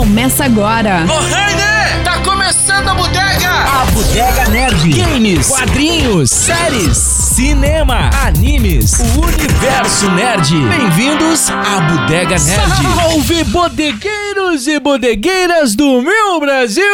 Começa agora. Ô, Rainer, tá começando a bodega! A Bodega Nerd. Games, quadrinhos, séries, cinema, animes, o universo nerd. Bem-vindos à Bodega Nerd. Salve bodegueiros e bodegueiras do meu Brasil,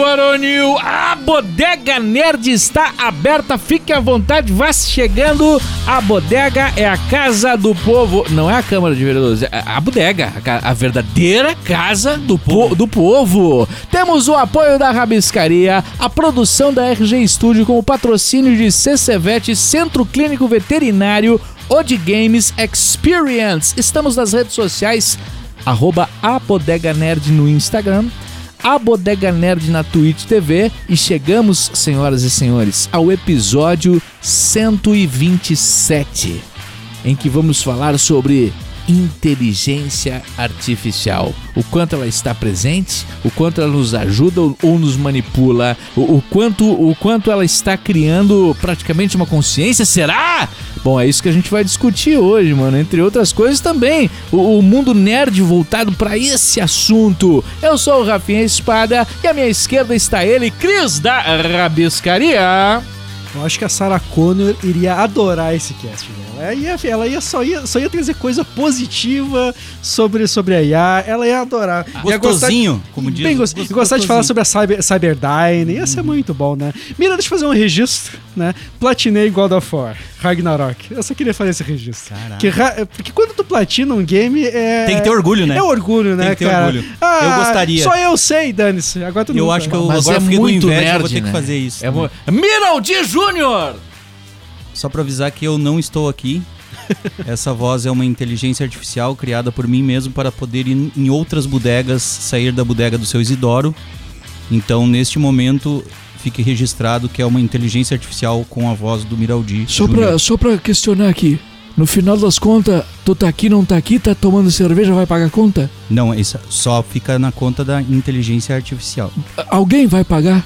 varonil. A Bodega Nerd está aberta, fique à vontade, vá chegando. A bodega é a casa do povo, não é a Câmara de Vereadores, é a bodega, a, verdadeira casa do, po- do povo. Temos o apoio da Rabiscaria, a produção da RG Studio com o patrocínio de CCVET, Centro Clínico Veterinário, Odi Games Experience. Estamos nas redes sociais, arroba Nerd no Instagram, a Bodega Nerd na Twitch TV e chegamos, senhoras e senhores, ao episódio 127, em que vamos falar sobre inteligência artificial. O quanto ela está presente, o quanto ela nos ajuda ou, nos manipula, o, o quanto o quanto ela está criando praticamente uma consciência, será? Bom, é isso que a gente vai discutir hoje, mano. Entre outras coisas também, o, o mundo nerd voltado para esse assunto. Eu sou o Rafinha Espada e à minha esquerda está ele, Cris da Rabiscaria. Eu acho que a Sarah Connor iria adorar esse cast, né? Ela ia, ela ia, só, ia só ia trazer coisa positiva sobre, sobre a IA, ela ia adorar. Ia Gostosinho, gostar- como diz. Bem, gost, gostosinho. gostar de falar sobre a Cyber, Cyberdyne, ia ser muito bom, né? Mira, deixa eu fazer um registro, né? Platinei God of War, Ragnarok. Eu só queria fazer esse registro. Caraca. Que ra- porque quando tu platina um game, é... Tem que ter orgulho, né? É orgulho, né, Tem que ter cara? orgulho. Ah, Eu gostaria. Só eu sei, dane-se. Agora tu não Eu sabe. acho que eu Mas agora é muito inveja, eu nerd, vou ter né? que fazer isso. É mo- Miraldi Júnior! Só pra avisar que eu não estou aqui. Essa voz é uma inteligência artificial criada por mim mesmo para poder ir em outras bodegas, sair da bodega do seu Isidoro. Então, neste momento, fique registrado que é uma inteligência artificial com a voz do Miraldi. Só pra, só pra questionar aqui. No final das contas, tu tá aqui, não tá aqui, tá tomando cerveja, vai pagar conta? Não, isso só fica na conta da inteligência artificial. A- Alguém vai pagar?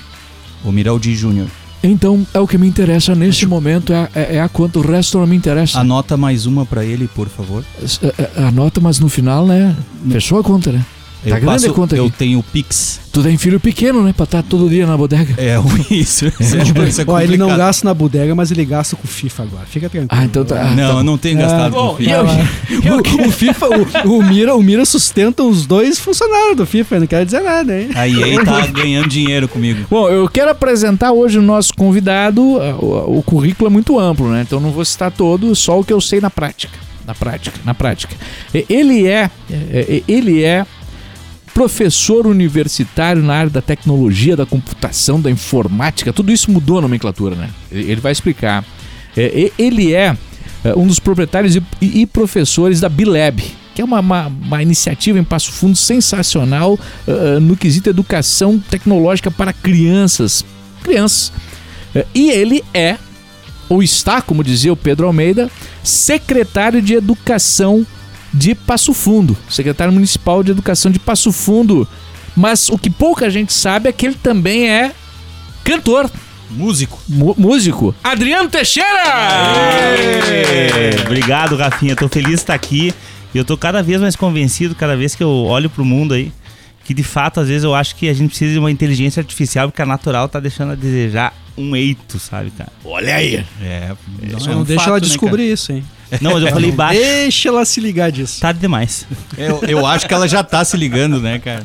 O Miraldi Júnior. Então é o que me interessa neste momento, é, a- é, é a conta, o resto não me interessa. Anota mais uma pra ele, por favor. É- é- Anota, mas no final, né? Fechou a conta, né? Tá eu grande a conta eu aqui. tenho o Pix. Tu tem filho pequeno, né? Pra estar todo dia na bodega. É, isso. isso, é, isso é Ó, ele não complicado. gasta na bodega, mas ele gasta com FIFA agora. Fica tranquilo. Ah, então tá. Não, eu não tenho gastado É, com bom, filho. e eu- o, o FIFA, o, o Mira, o Mira sustenta os dois funcionários do FIFA, não quero dizer nada, hein? A EA tá ganhando dinheiro comigo. Bom, eu quero apresentar hoje o nosso convidado. ah, O, o currículo é muito amplo, né? Então não vou citar todo, só o que eu sei na prática. Na prática, na prática. E- Ele é, é, é, ele é professor universitário na área da tecnologia, da computação, da informática. Tudo isso mudou a nomenclatura, né? Ele vai explicar. É, Ele é é, um dos proprietários e, professores da Bilab, que é uma, uma- uma iniciativa em Passo Fundo sensacional ah, no quesito educação tecnológica para crianças. Crianças. E ele é, ou está, como dizia o Pedro Almeida, secretário de Educação de Passo Fundo, secretário municipal de Educação de Passo Fundo. Mas o que pouca gente sabe é que ele também é cantor, Músico. mu- músico. Adriano Teixeira! Ê, Obrigado, Rafinha. Tô feliz de estar aqui. E eu tô cada vez mais convencido, cada vez que eu olho pro mundo aí, que de fato, às vezes, eu acho que a gente precisa de uma inteligência artificial, porque a natural tá deixando a desejar um eito, sabe, cara? Olha aí! É, Só não deixa ela descobrir isso, hein? Não, mas eu falei baixo. Deixa ela se ligar disso. Tarde demais. Eu, eu acho que ela já tá se ligando, né, cara?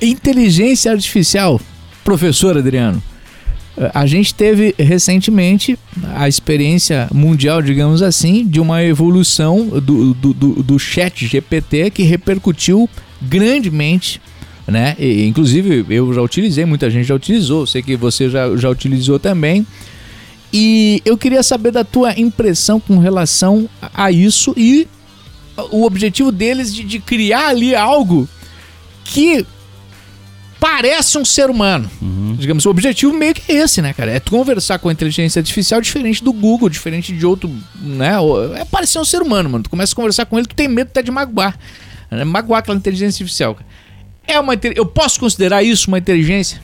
Inteligência artificial, professor Adriano. A gente teve recentemente a experiência mundial, digamos assim, de uma evolução do, do, do, do chat GPT que repercutiu grandemente, né? E, inclusive eu já utilizei, muita gente já utilizou, sei que você já, já utilizou também. E eu queria saber da tua impressão com relação a isso e o objetivo deles de, de criar ali algo que parece um ser humano. Digamos, o objetivo meio que é esse, né, cara? É tu conversar com a inteligência artificial diferente do Google, diferente de outro, né? É parecer um ser humano, mano. Tu começa a conversar com ele, tu tem medo até de magoar. Né? Magoar aquela inteligência artificial. cara. É uma Eu posso considerar isso uma inteligência?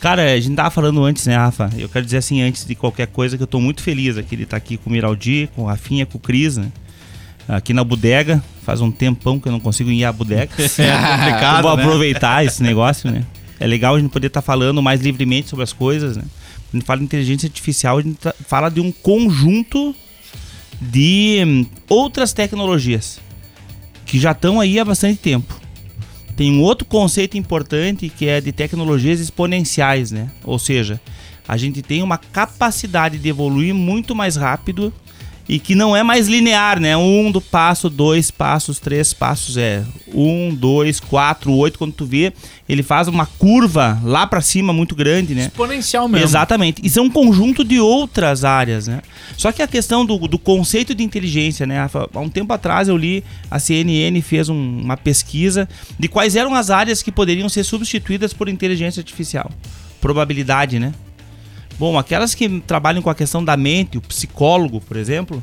Cara, a gente tava falando antes, né, Rafa? Eu quero dizer assim, antes de qualquer coisa, que eu tô muito feliz aqui de estar aqui com o Miraldi, com o Rafinha, com o Cris, né? aqui na bodega. Faz um tempão que eu não consigo ir à bodega. É complicado, Vou né? aproveitar esse negócio, né? É legal a gente poder estar falando mais livremente sobre as coisas, né? A gente fala de inteligência artificial, a gente tá- fala de um conjunto de hum, outras tecnologias que já estão aí há bastante tempo. Tem um outro conceito importante que é de tecnologias exponenciais, né? Ou seja, a gente tem uma capacidade de evoluir muito mais rápido e que não é mais linear, né? Um do passo, dois passos, três passos, é um, dois, quatro, oito. Quando tu vê, ele faz uma curva lá pra cima muito grande, né? Exponencial mesmo. Exatamente. Isso é um conjunto de outras áreas, né? Só que a questão do, do conceito de inteligência, né? Há um tempo atrás eu li, a CNN fez um- uma pesquisa de quais eram as áreas que poderiam ser substituídas por inteligência artificial. Probabilidade, né? Bom, aquelas que trabalham com a questão da mente, o psicólogo, por exemplo,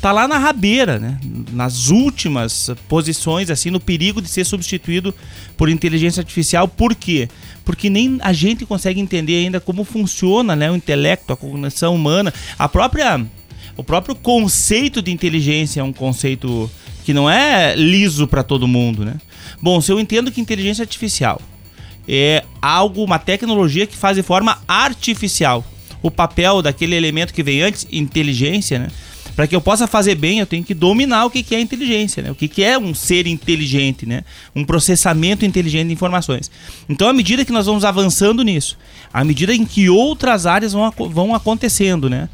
tá lá na rabeira, né? Nas últimas posições, assim, no perigo de ser substituído por inteligência artificial. Por quê? Porque nem a gente consegue entender ainda como funciona, né, o intelecto, a cognição humana, a própria o próprio conceito de inteligência é um conceito que não é liso para todo mundo, né? Bom, se eu entendo que inteligência artificial é algo, uma tecnologia que faz de forma artificial. O papel daquele elemento que vem antes, inteligência, né? Para que eu possa fazer bem, eu tenho que dominar o que é inteligência, né? O que é um ser inteligente, né? Um processamento inteligente de informações. Então, à medida que nós vamos avançando nisso, à medida em que outras áreas vão, vão acontecendo, né?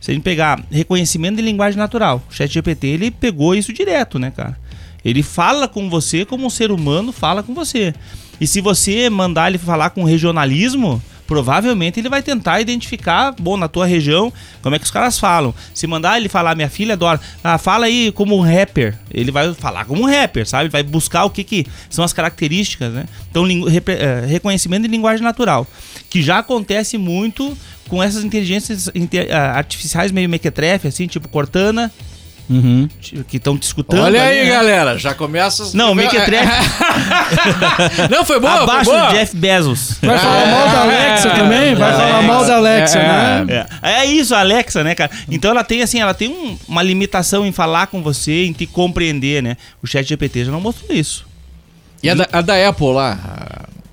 Se a gente pegar reconhecimento de linguagem natural, o ChatGPT ele pegou isso direto, né, cara? Ele fala com você como um ser humano fala com você. E se você mandar ele falar com regionalismo, provavelmente ele vai tentar identificar, bom, na tua região, como é que os caras falam. Se mandar ele falar, minha filha adora, ah, fala aí como um rapper, ele vai falar como um rapper, sabe? Vai buscar o que, que são as características, né? Então, eh, reconhecimento de linguagem natural, que já acontece muito com essas inteligências inte- ah, artificiais meio mequetrefe, assim, tipo Cortana, Uhum. que estão te escutando. Olha aí, né? galera, já começa. as- Não, Mequetrefe Não, foi boa, abaixo foi boa. do Jeff Bezos. Vai falar mal da Alexa também? Vai falar mal da Alexa, É, né? É, é isso, a Alexa, né, cara? Então ela tem assim, ela tem um- uma limitação em falar com você, em te compreender, né? O Chat GPT já não mostrou isso. E a da, a da Apple lá?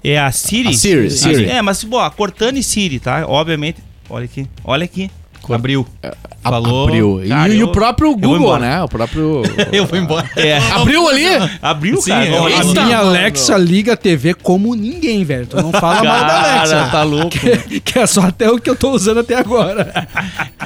É a Siri? A Siri, Siri. É, mas, bom, a Cortana e Siri, tá? Obviamente. Olha aqui, olha aqui. Abriu. a- Falou. Abriu. E, Cara, e eu- o próprio Google, né? O próprio. Eu vou embora. É. Abriu ali? Abriu, Sim, cara. eu- Olha A minha mano. Alexa liga a TV como ninguém, velho. Tu não fala mal da Alexa. tá louco. Que, que é só até o que eu tô usando até agora.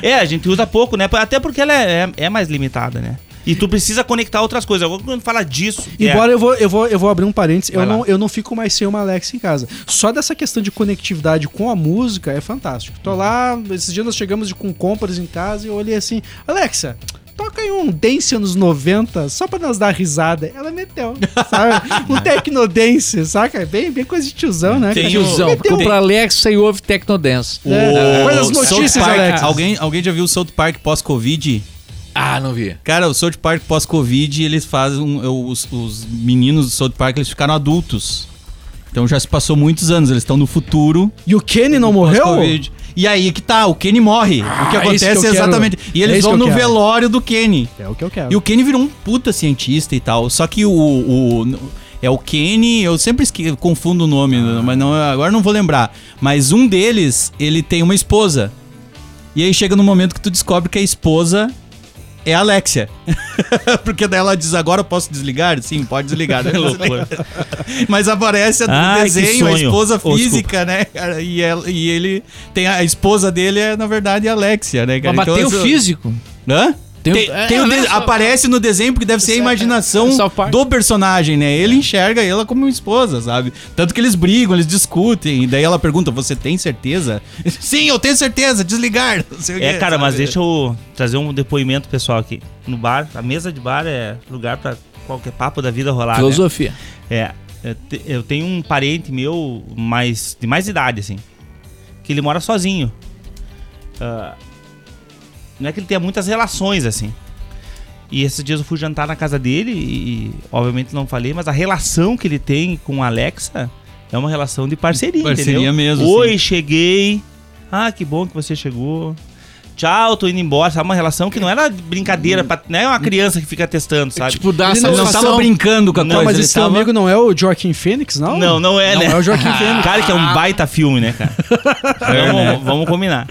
É, a gente usa pouco, né? Até porque ela é, é- é mais limitada, né? E tu precisa conectar outras coisas. Agora, quando fala disso. é- Embora eu vou, eu vou, eu vou abrir um parênteses, eu lá. não, eu não fico mais sem uma Alexa em casa. Só dessa questão de conectividade com a música é fantástico. Tô lá, esses dias nós chegamos de- com compras em casa e eu olhei assim, Alexa. Toca aí um dance anos 90, só pra nós dar risada. Ela meteu, sabe? Um tecnodance, saca? Bem, bem coisa de tiozão, né? Tem Tiozão, Meteu. compra Alexa e ouve Tecnodance. É, Olha as notícias, Alexa. Alguém, alguém já viu o South Park pós-Covid? Ah, não vi. Cara, o South Park pós-Covid, eles fazem. um- Os, os meninos do South Park, eles ficaram adultos. Então já se passou muitos anos, eles estão no futuro. E o Kenny não morreu? E aí que tá, o Kenny morre. o que é isso que acontece é quero. exatamente. E É eles isso vão que no quero. velório do Kenny. É o que eu quero. E o Kenny virou um puta cientista e tal. Só que o. o- é o Kenny, eu sempre esque- confundo o nome, mas não, agora não vou lembrar. Mas um deles, ele tem uma esposa. E aí chega no momento que tu descobre que a esposa é a Alexia. Porque daí ela diz, agora eu posso desligar? Sim, pode desligar. Loucura. Mas aparece no Ai, desenho a esposa Oh, física, né? E, ela- e ele tem a, a esposa dele é, na verdade, a Alexia, né, cara? Mas tem o físico. Hã? Tem Tem, é, tem o né, de- só- aparece no desenho porque deve ser a É, imaginação é, Park. do personagem, né? Ele enxerga ela como uma esposa, sabe? Tanto que eles brigam, eles discutem. E daí ela pergunta: Você tem certeza? Sim, eu tenho certeza, desligar. Não sei o É, quê, cara, mas sabe? deixa eu trazer um depoimento pessoal aqui. No bar, a mesa de bar é lugar pra qualquer papo da vida rolar. né? Filosofia. É, eu te- eu tenho um parente meu mais, de mais idade, assim, que ele mora sozinho. Ah, não é que ele tenha muitas relações, assim. E esses dias eu fui jantar na casa dele e, obviamente, não falei, mas a relação que ele tem com a Alexa é uma relação de parceria, Parceria entendeu? mesmo, Oi, sim. cheguei. Ah, que bom que você chegou. tchau, tô indo embora, sabe? Uma relação que não era brincadeira, pra, não é uma criança que fica testando, sabe? Tipo, dá Ele não satisfação. tava brincando com a Não, coisa. mas ele esse teu tava- amigo não é o Joaquim Fênix, não? Não, não é, né? Não é o Joaquim Fênix. Cara, que é um baita filme, né, cara? vamos, vamos combinar.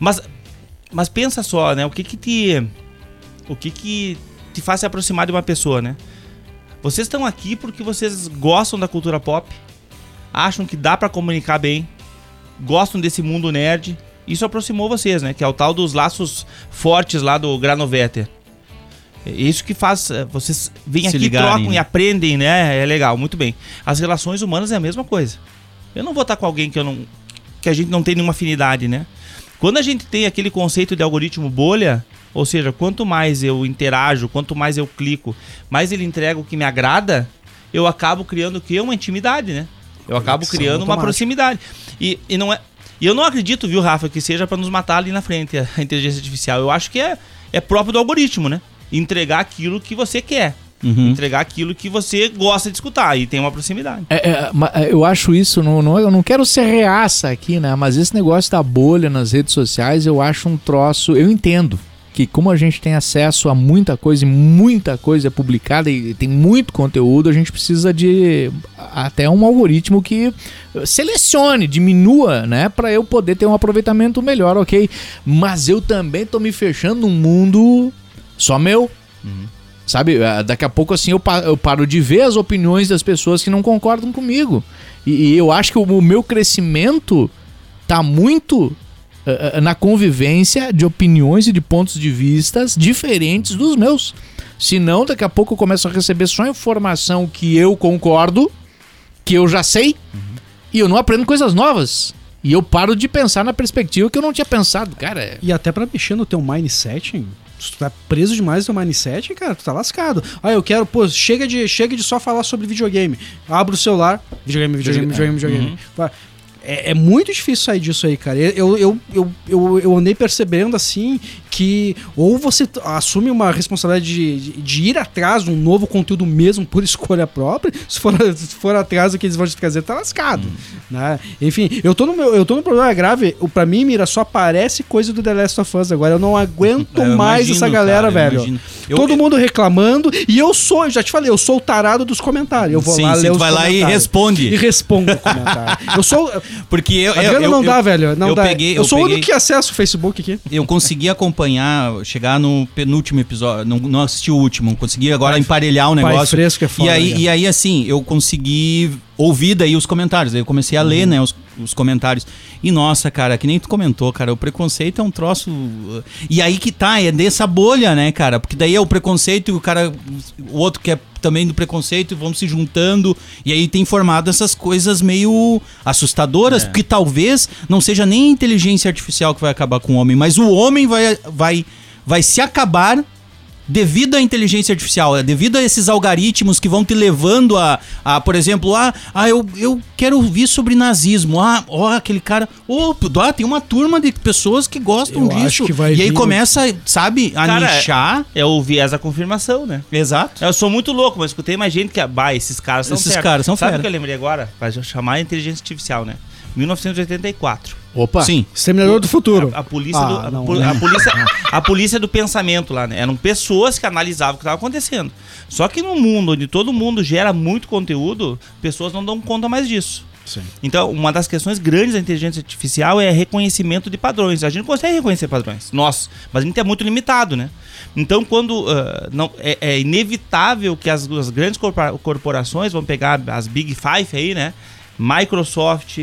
Mas, mas pensa só, né? O que que te... O que que te faz se aproximar de uma pessoa, né? Vocês estão aqui porque vocês gostam da cultura pop, acham que dá pra comunicar bem, gostam desse mundo nerd. Isso aproximou vocês, né? Que é o tal dos laços fortes lá do Granovetter. É isso que faz eh, vocês vêm Se aqui, ligarem, trocam né? e aprendem, né? É legal, muito bem. As relações humanas é a mesma coisa. Eu não vou estar com alguém que eu não que a gente não tem nenhuma afinidade, né? Quando a gente tem aquele conceito de algoritmo bolha, ou seja, quanto mais eu interajo, quanto mais eu clico, mais ele entrega o que me agrada, eu acabo criando o que? Uma intimidade, né? Eu acabo Conexão criando uma proximidade. E, e não é. E eu não acredito, viu, Rafa, que seja para nos matar ali na frente a a inteligência artificial. Eu acho que é, é próprio do algoritmo, né? Entregar aquilo que você quer. Uhum. Entregar aquilo que você gosta de escutar. E tem uma proximidade. É, é, é, eu acho isso, não, não, eu não quero ser reaça aqui, né? Mas esse negócio da bolha nas redes sociais, eu acho um troço. Eu entendo que, como a gente tem acesso a muita coisa e muita coisa é publicada e tem muito conteúdo, a gente precisa de até um algoritmo que selecione, diminua, né? Pra eu poder ter um aproveitamento melhor, ok? Mas eu também tô me fechando num mundo só meu. Sabe, eh, daqui a pouco assim eu, pa- eu paro de ver as opiniões das pessoas que não concordam comigo. E, eu acho que o, meu crescimento tá muito eh, eh, na convivência de opiniões e de pontos de vistas diferentes dos meus. Senão, daqui a pouco eu começo a receber só informação que eu concordo, que eu já sei, e eu não aprendo coisas novas. E eu paro de pensar na perspectiva que eu não tinha pensado. Cara, é- E até pra mexer no teu mindset, se tu tá preso demais no teu mindset, cara, tu tá lascado. Ah, eu quero, pô, chega de, chega de só falar sobre videogame. Abra o celular, videogame, videogame, videogame, videogame. Vai. É, é muito difícil sair disso aí, cara. Eu, eu, eu, eu, eu andei percebendo assim que ou você assume uma responsabilidade de, de, de ir atrás de um novo conteúdo mesmo por escolha própria. Se for, se for atrás do que eles vão te trazer, tá lascado. Né? Enfim, eu tô, no meu, eu tô no problema grave. O- Pra mim, Mira, só aparece coisa do The Last of Us agora. Eu não aguento eu mais imagino, essa galera, cara, velho. Eu- Todo eu- mundo reclamando. E eu sou, eu já te falei, eu sou o tarado dos comentários. Eu vou Sim, lá sim, ler os vai lá e responde. E respondo o comentário. Eu sou. Porque eu, eu, não dá, velho. Não eu dá. peguei- eu sou o peguei- único que acesso o Facebook aqui. eu consegui acompanhar, chegar no penúltimo episódio, não, não assisti o último, consegui agora Pai- emparelhar o pai negócio. fresco é foda, e aí, né? e aí assim, eu consegui ouvir daí os comentários, aí eu comecei a ler, Uhum. né, os, os comentários. E nossa, cara, que nem tu comentou, cara, o preconceito é um troço uh, E aí que tá, é dessa bolha, né, cara? Porque daí é o preconceito e o cara o outro que é também do preconceito e vão se juntando e aí tem formado essas coisas meio assustadoras, porque talvez não seja nem a inteligência artificial que vai acabar com o homem, mas o homem vai vai vai se acabar devido à inteligência artificial, é devido a esses algoritmos que vão te levando a, a por exemplo, ah, ah eu, eu quero ouvir sobre nazismo. Ah, ó, aquele cara. Ô, ah, tem uma turma de pessoas que gostam Eu disso. acho que vai e aí vir- começa, sabe, a Cara, nichar. É o viés da confirmação, né? Exato. Eu sou muito louco, mas escutei mais gente que. Bah, esses caras são Esses fera. caras são Sabe o que eu lembrei agora? Vai chamar a inteligência artificial, né? 1984. Opa. Sim. Exterminador do futuro. A, a polícia Ah, do, a, não, né? a polícia, a polícia do pensamento lá, né? Eram pessoas que analisavam o que estava acontecendo. Só que num mundo onde todo mundo gera muito conteúdo, pessoas não dão conta mais disso. Sim. Então, uma das questões grandes da inteligência artificial é reconhecimento de padrões. A gente consegue reconhecer padrões, nós, mas a gente é muito limitado, né? Então, quando ah, não é, é inevitável que as, as grandes corpora- corporações vão pegar as Big Five aí, né? Microsoft,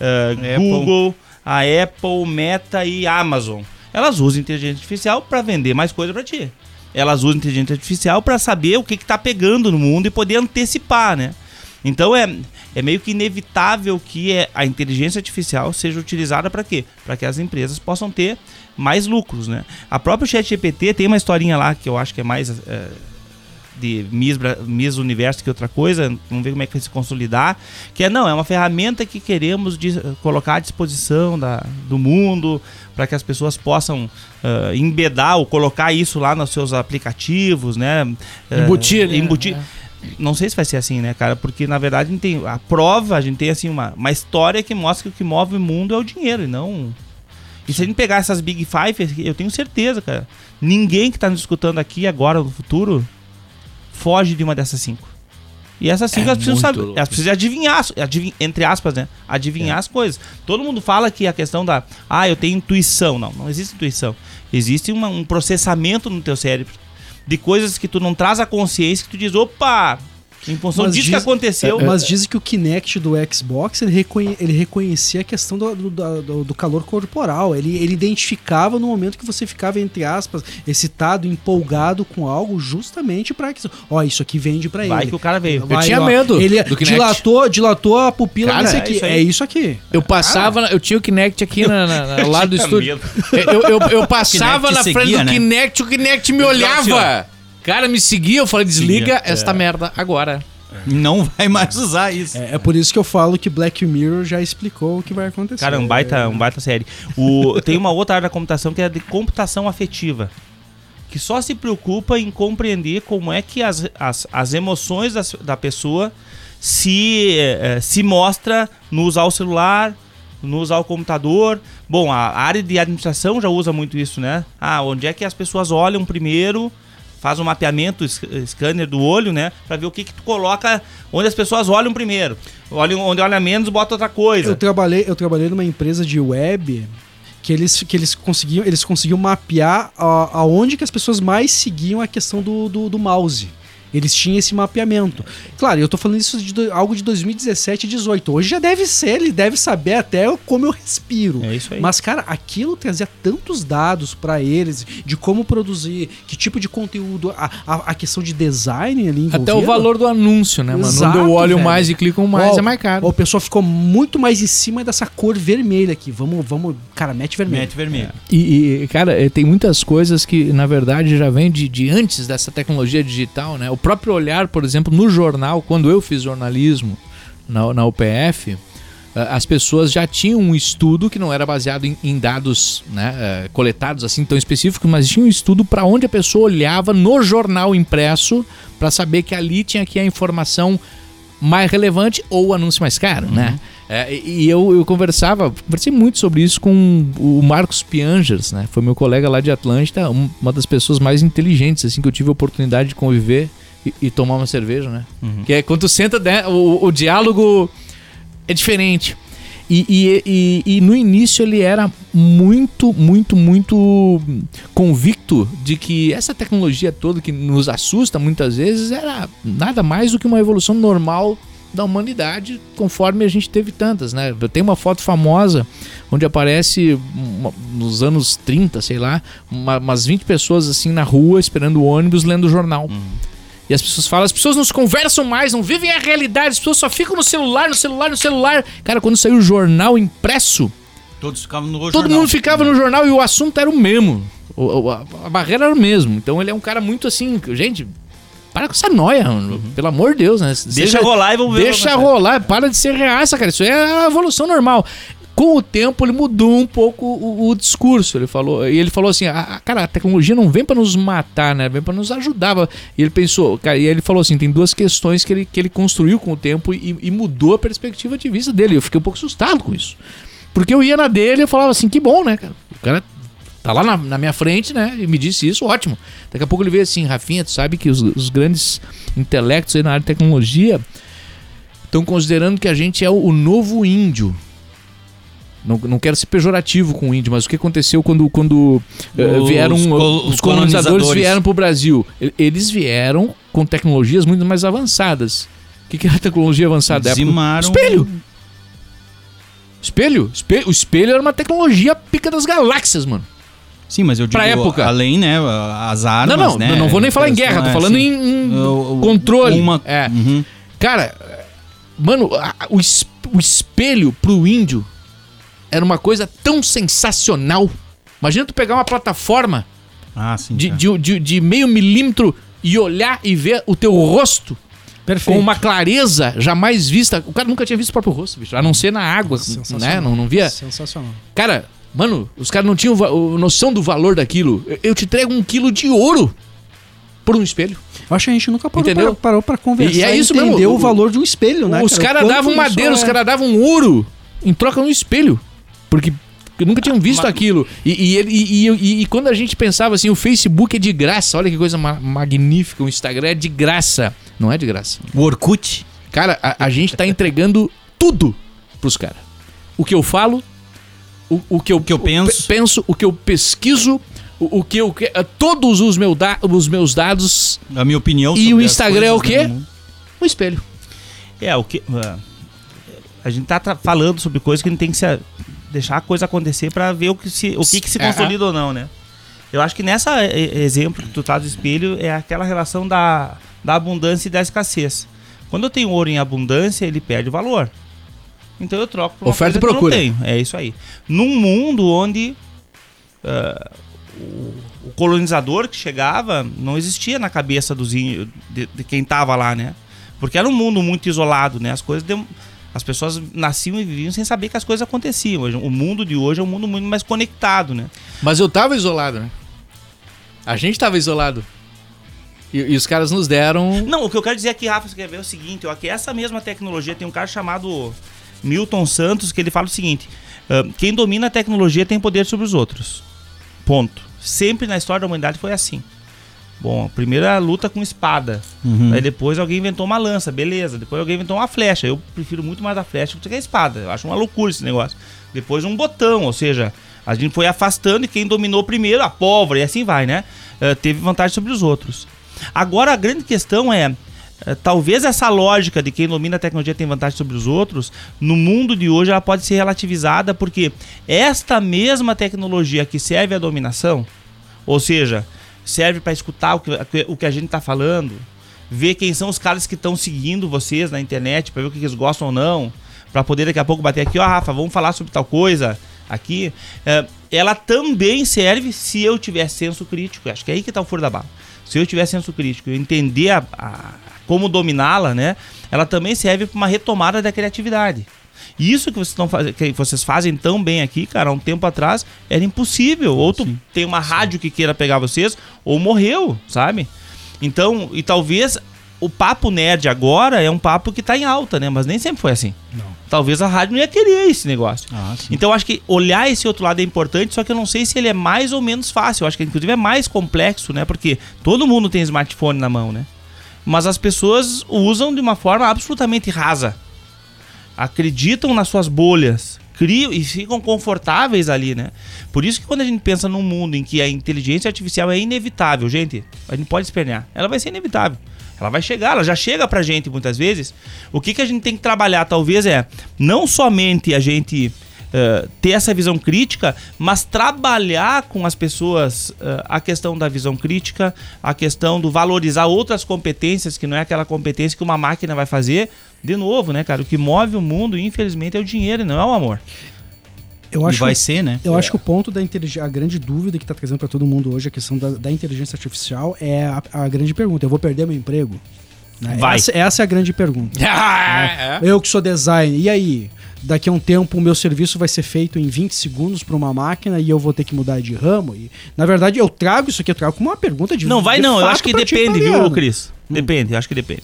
ah, Apple. Google, a Apple, Meta e Amazon. Elas usam inteligência artificial para vender mais coisa para ti. Elas usam inteligência artificial para saber o que está pegando no mundo e poder antecipar, né? Então é, é meio que inevitável que é, a inteligência artificial seja utilizada para quê? Para que as empresas possam ter mais lucros, né? A própria ChatGPT tem uma historinha lá que eu acho que é mais é, de Miss, Miss Universo que outra coisa, vamos ver como é que vai se consolidar, que é não, é uma ferramenta que queremos dis- colocar à disposição da, do mundo para que as pessoas possam ah, embedar ou colocar isso lá nos seus aplicativos, né? Ah, Embutir, né? embutir. Não sei se vai ser assim, né, cara? Porque na verdade a gente tem a prova, a gente tem assim uma, uma história que mostra que o que move o mundo é o dinheiro e não E se a gente pegar essas Big Five, eu tenho certeza, cara. Ninguém que tá nos escutando aqui agora no futuro foge de uma dessas cinco. E essas cinco É elas precisam saber. louco Elas precisam adivinhar, entre aspas, né? Adivinhar É. as coisas. Todo mundo fala que a questão da. Ah, eu tenho intuição. Não, não existe intuição. Existe uma- um processamento no teu cérebro de coisas que tu não traz a consciência que tu diz, opa! Em função Mas disso diz- que aconteceu. Mas dizem que o Kinect do Xbox ele, reconhe- ele reconhecia a questão do, do, do- do calor corporal. Ele, ele identificava no momento que você ficava, entre aspas, excitado, empolgado com algo, justamente pra que. Ó, isso aqui vende pra Vai ele. que o cara veio. Vai, tinha ó, medo Ele dilatou, dilatou a pupila Cara, desse é aqui. isso. É isso aqui. Eu passava, eu tinha o Kinect aqui na, na- na- lá do estúdio. Eu, eu, eu passava na frente seguia, do né? Kinect, o Kinect me olhava. Cara, me seguia, eu falei, desliga esta merda agora. Não vai mais usar isso. É, é por isso que eu falo que Black Mirror já explicou o que vai acontecer. Cara, um baita, um baita série. O, tem uma outra área da computação que é a de computação afetiva. Que só se preocupa em compreender como é que as, as, as emoções das- da pessoa se, eh, eh, se mostra no usar o celular, no usar o computador. Bom, a área de administração já usa muito isso, né? Ah, onde é que as pessoas olham primeiro, faz um mapeamento, scanner do olho, né? Pra ver o que que tu coloca, onde as pessoas olham primeiro. Olham, onde olha menos, bota outra coisa. Eu trabalhei, eu trabalhei numa empresa de web que eles, que eles conseguiam eles conseguiam mapear a- aonde que as pessoas mais seguiam a questão do, do, do mouse. Eles tinham esse mapeamento. Claro, eu tô falando isso de do- algo de 2017 e 18. Hoje já deve ser, ele deve saber até como eu respiro. É isso aí. Mas, cara, aquilo trazia tantos dados pra eles de como produzir, que tipo de conteúdo, a, a, a questão de design ali envolvida. Até o valor do anúncio, né, mano? Exato, Onde eu olho velho. mais e clico mais, Ó, é mais caro. ó, O pessoal ficou muito mais em cima dessa cor vermelha aqui. Vamos, vamos, cara, mete vermelho. Mete vermelho. E, e, cara, eh, tem muitas coisas que, na verdade, já vem de, de antes dessa tecnologia digital, né? O próprio olhar, por exemplo, no jornal, quando eu fiz jornalismo na, na UPF, eh, as pessoas já tinham um estudo que não era baseado em, em dados né, eh, coletados assim tão específicos, mas tinha um estudo para onde a pessoa olhava no jornal impresso para saber que ali tinha aqui a informação mais relevante ou o anúncio mais caro, né? É, e eu, eu conversava, conversei muito sobre isso com o Marcos Piangers, né? Foi meu colega lá de Atlântida, um- uma das pessoas mais inteligentes, assim, que eu tive a oportunidade de conviver e, e tomar uma cerveja, né? Que é quando tu senta, né, o, o diálogo é diferente. E, e, e, e no início ele era muito, muito, muito convicto de que essa tecnologia toda que nos assusta muitas vezes era nada mais do que uma evolução normal da humanidade, conforme a gente teve tantas, né? Eu tenho uma foto famosa onde aparece uma- nos anos 30, sei lá, uma- umas 20 pessoas assim na rua esperando o ônibus lendo o jornal. E as pessoas falam, as pessoas não se conversam mais, não vivem a realidade, as pessoas só ficam no celular, no celular, no celular. Cara, quando saiu o jornal impresso, Todos ficavam no todo jornal. mundo ficava no jornal e o assunto era o mesmo. O- a, a barreira era o mesmo. Então ele é um cara muito assim, gente, para com essa noia, mano. pelo amor de Deus, né? Uhum. Deixa rolar e vamos ver Deixa rolar, para de ser reaça, cara. Isso é a evolução normal. Com o tempo ele mudou um pouco o, o discurso. Ele falou, e ele falou assim: "A- a- cara, a tecnologia não vem pra nos matar, né? Vem pra nos ajudar. E ele pensou, cara, e ele falou assim: tem duas questões que ele, que ele construiu com o tempo e, e mudou a perspectiva de vista dele. Eu fiquei um pouco assustado com isso. Porque eu ia na dele e falava assim: que bom, né, cara? O cara tá lá na, na minha frente, né? E me disse isso, ótimo. Daqui a pouco ele veio assim: Rafinha, tu sabe que os, os grandes intelectos aí na área de tecnologia estão considerando que a gente é o, o novo índio. Não, não quero ser pejorativo com o índio, mas o que aconteceu quando, quando eh, Os vieram col- os os colonizadores colonizadores. vieram para o Brasil? Eles vieram com tecnologias muito mais avançadas. O que, que é a tecnologia avançada? da época? Dizimaram. Espelho! Espelho? Espelho? O espelho era uma tecnologia pica das galáxias, mano. Sim, mas eu digo, Pra época. além, né, as armas, não, não, né? não vou nem falar em guerra, tô É, falando sim. em, em controle. Uma, É. Uhum. Cara, mano, o espelho pro índio era uma coisa tão sensacional. Imagina tu pegar uma plataforma Ah, sim. de, de, de, de meio milímetro e olhar e ver o teu rosto Perfeito. com uma clareza jamais vista. O cara nunca tinha visto o próprio rosto, bicho. A não ser na água, né? Sensacional. Não, não via. Sensacional. Cara, mano, os caras não tinham noção do valor daquilo. Eu, eu te entrego um quilo de ouro por um espelho. Eu acho que a gente nunca parou, Entendeu? pra, parou pra conversar E é isso entender mesmo, o, o- valor de um espelho, né? os cara? caras Quanto davam madeira, os é- caras davam ouro em troca de um espelho. Porque que nunca tinham visto Mas- aquilo. E, e, e, e- quando a gente pensava assim, o Facebook é de graça, olha que coisa ma- magnífica, o Instagram é de graça. Não é de graça. O Orkut. Cara, a, a gente tá entregando tudo pros caras. O que eu falo, o, o que eu, que eu penso. pe- penso, o que eu pesquiso, o, o que eu. que- todos os, meu da- os meus dados, A minha opinião E o Instagram é o quê? o espelho. É, o que. ah, A gente tá falando sobre coisas que a gente tem que se, deixar a coisa acontecer pra ver o que se, o que, que se É. consolida ou não, né? Eu acho que nessa e- exemplo que tu tá do espelho é aquela relação da, da abundância e da escassez. Quando eu tenho ouro em abundância, ele perde valor. Então eu troco por uma Oferta e que eu procura. não tenho. É isso aí. Num mundo onde ah, o, o colonizador que chegava não existia na cabeça dos índios, de, de quem tava lá, né? Porque era um mundo muito isolado, né? As coisas as pessoas nasciam e viviam sem saber que as coisas aconteciam. O mundo de hoje é um mundo muito mais conectado, né? Mas eu tava isolado, né? A gente tava isolado. E, e os caras nos deram. Não, o que eu quero dizer aqui, Rafa, você quer ver é o seguinte, ó, que essa mesma tecnologia tem um cara chamado Milton Santos que ele fala o seguinte: ah, quem domina a tecnologia tem poder sobre os outros. Ponto. Sempre na história da humanidade foi assim. Bom, a primeira luta com espada. Uhum. Aí depois alguém inventou uma lança, beleza. Depois alguém inventou uma flecha. Eu prefiro muito mais a flecha do que a espada. Eu acho uma loucura esse negócio. Depois um botão, ou seja, a gente foi afastando e quem dominou primeiro, a pólvora, e assim vai, né? Eh, teve vantagem sobre os outros. Agora a grande questão é. eh, Talvez essa lógica de quem domina a tecnologia tem vantagem sobre os outros, no mundo de hoje ela pode ser relativizada porque esta mesma tecnologia que serve à dominação, ou seja, serve para escutar o que, o que a gente está falando, ver quem são os caras que estão seguindo vocês na internet, para ver o que eles gostam ou não, para poder daqui a pouco bater aqui, ó, Rafa, vamos falar sobre tal coisa aqui. É, ela também serve se eu tiver senso crítico. Acho que é aí que tá o furo da bala. Se eu tiver senso crítico, eu entender a- a- como dominá-la, né? Ela também serve para uma retomada da criatividade. Isso que vocês, faz... que vocês fazem tão bem aqui, cara, há um tempo atrás era impossível. Ou tu Sim. tem uma rádio que queira pegar vocês, ou morreu, sabe? Então, e talvez o papo nerd agora é um papo que tá em alta, né? Mas nem sempre foi assim. Não. Talvez a rádio não ia querer esse negócio. Ah. Então acho que olhar esse outro lado é importante, só que eu não sei se ele é mais ou menos fácil. Eu acho que inclusive é mais complexo, né? Porque todo mundo tem smartphone na mão, né? Mas as pessoas usam de uma forma absolutamente rasa. Acreditam nas suas bolhas, criam e ficam confortáveis ali, né? Por isso que quando a gente pensa num mundo em que a inteligência artificial é inevitável, gente, a gente pode espernear. Ela vai ser inevitável. Ela vai chegar, ela já chega pra gente muitas vezes. O que, que a gente tem que trabalhar, talvez, é não somente a gente eh, ter essa visão crítica, mas trabalhar com as pessoas eh, a questão da visão crítica, a questão do valorizar outras competências, que não é aquela competência que uma máquina vai fazer. De novo, né, cara? O que move o mundo, infelizmente, é o dinheiro e não é o amor. Eu E acho vai que- ser, né? Eu acho que o ponto da inteligência, a grande dúvida que está trazendo para todo mundo hoje, a questão da, da inteligência artificial, é a, a grande pergunta: eu vou perder meu emprego? Né? Vai. Essa, essa é a grande pergunta. Ah, Eu que sou design, e aí? Daqui a um tempo o meu serviço vai ser feito em 20 segundos para uma máquina e eu vou ter que mudar de ramo? E, na verdade, eu trago isso aqui, eu trago como uma pergunta de Não vai de não, eu acho que depende, viu. Cris? Depende, eu acho que depende.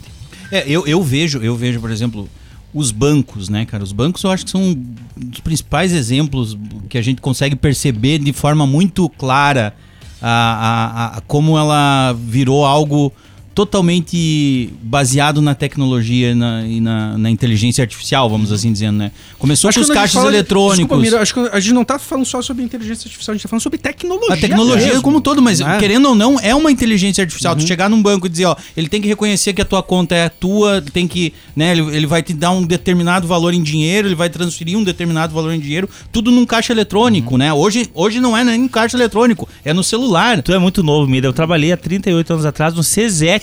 É, eu, eu vejo, eu vejo, por exemplo, os bancos, né, cara? Os bancos eu acho que são um dos principais exemplos que a gente consegue perceber de forma muito clara a, a, a- como ela virou algo totalmente baseado na tecnologia e na, e na, na inteligência artificial, vamos assim dizendo, né? Começou Acho com os caixas de- eletrônicos. Desculpa, Miro, acho que a gente não tá falando só sobre inteligência artificial, a gente tá falando sobre tecnologia. A tecnologia mesmo, como um todo, mas né? querendo ou não, é uma inteligência artificial. Uhum. Tu chegar num banco e dizer, ó, ele tem que reconhecer que a tua conta é a tua, tem que, né, ele, ele vai te dar um determinado valor em dinheiro, ele vai transferir um determinado valor em dinheiro, tudo num caixa eletrônico, Uhum. né? Hoje, hoje não é nem caixa eletrônico, é no celular. Tu é muito novo, Mida. Eu trabalhei há 38 anos atrás no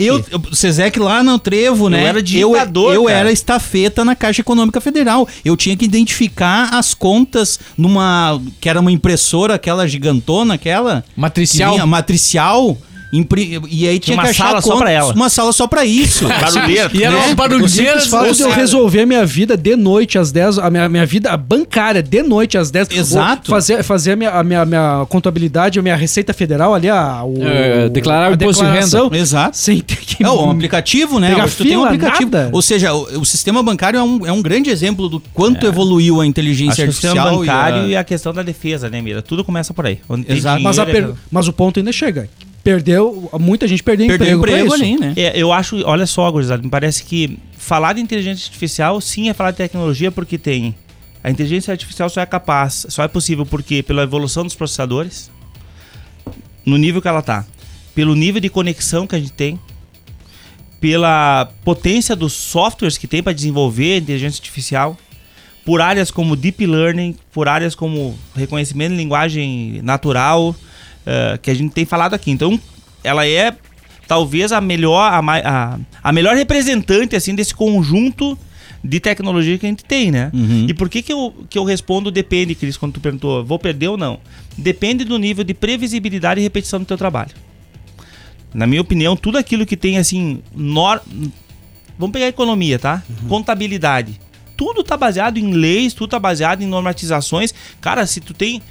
CESEC. Eu, eu- Sezec lá no Trevo, né? era eu, digitador, eu cara. era estafeta na Caixa Econômica Federal. Eu tinha que identificar as contas numa. que era uma impressora, aquela gigantona, aquela. Matricial. vinha- matricial. Impri- E aí tinha uma que achar sala só pra ela. Uma sala só pra isso. Barulheira. E era né? O barulheira. fato de eu resolver a minha vida de noite às 10, a minha, minha vida bancária de noite às 10. Exato. Fazer, fazer a, minha, a minha, minha contabilidade, a minha Receita Federal ali, a, o, É, declarar o a imposto de renda. Exato. Sem ter que. É, um aplicativo, né? Pegar tu tem um fila, aplicativo. nada. Ou seja, o, o sistema bancário é um, é um grande exemplo do quanto evoluiu a Acho inteligência que o sistema artificial. bancário e e a- a... questão da defesa, né, Mira? Tudo começa por aí. Exato. Mas, a per- mas o ponto ainda chega. Perdeu, muita gente perdeu, Perdeu emprego, emprego isso. ali, né? É, eu acho, olha só, gurizada, me parece que falar de inteligência artificial sim é falar de tecnologia porque tem. A inteligência artificial só é capaz, só é possível porque pela evolução dos processadores, no nível que ela tá, pelo nível de conexão que a gente tem, pela potência dos softwares que tem para desenvolver a inteligência artificial, por áreas como deep learning, por áreas como reconhecimento de linguagem natural, eh, que a gente tem falado aqui. Então, ela é talvez a melhor, a, a, a melhor representante assim desse conjunto de tecnologia que a gente tem, né? Uhum. E por que, que, eu, que eu respondo depende, Cris, quando tu perguntou, vou perder ou não? Depende do nível de previsibilidade e repetição do teu trabalho. Na minha opinião, tudo aquilo que tem assim, nor... vamos pegar economia, tá? Contabilidade. Tudo tá baseado em leis, tudo tá baseado em normatizações. Cara, se tu tem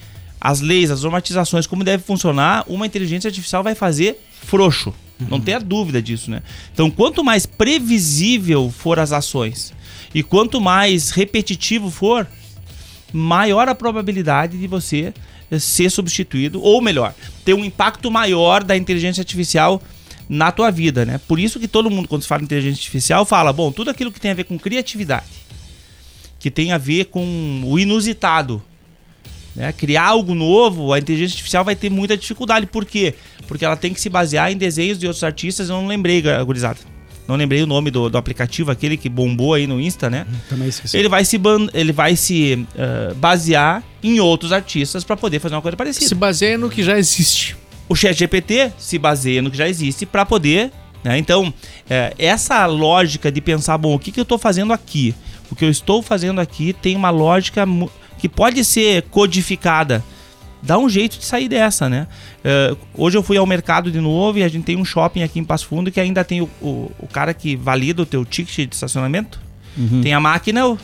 as leis, as normatizações, como deve funcionar, uma inteligência artificial vai fazer frouxo. Não tenha dúvida disso, né? Então, quanto mais previsível for as ações e quanto mais repetitivo for, maior a probabilidade de você eh, ser substituído, ou melhor, ter um impacto maior da inteligência artificial na tua vida, né? Por isso que todo mundo, quando se fala em inteligência artificial, fala, bom, tudo aquilo que tem a ver com criatividade, que tem a ver com o inusitado, né? Criar algo novo, a inteligência artificial vai ter muita dificuldade. Por quê? Porque ela tem que se basear em desenhos de outros artistas. Eu não lembrei, gurizada. Não lembrei o nome do, do aplicativo, aquele que bombou aí no Insta, né? Também esqueci. Ele vai se, ele vai se eh, basear em outros artistas para poder fazer uma coisa parecida. Se baseia no que já existe. O ChatGPT se baseia no que já existe para poder. né? Então, eh, essa lógica de pensar, bom, o que, que eu estou fazendo aqui? O que eu estou fazendo aqui tem uma lógica que pode ser codificada. Dá um jeito de sair dessa, né? Eh, hoje eu fui ao mercado de novo e a gente tem um shopping aqui em Passo Fundo que ainda tem o, o, o cara que valida o teu ticket de estacionamento. Uhum. Tem a máquina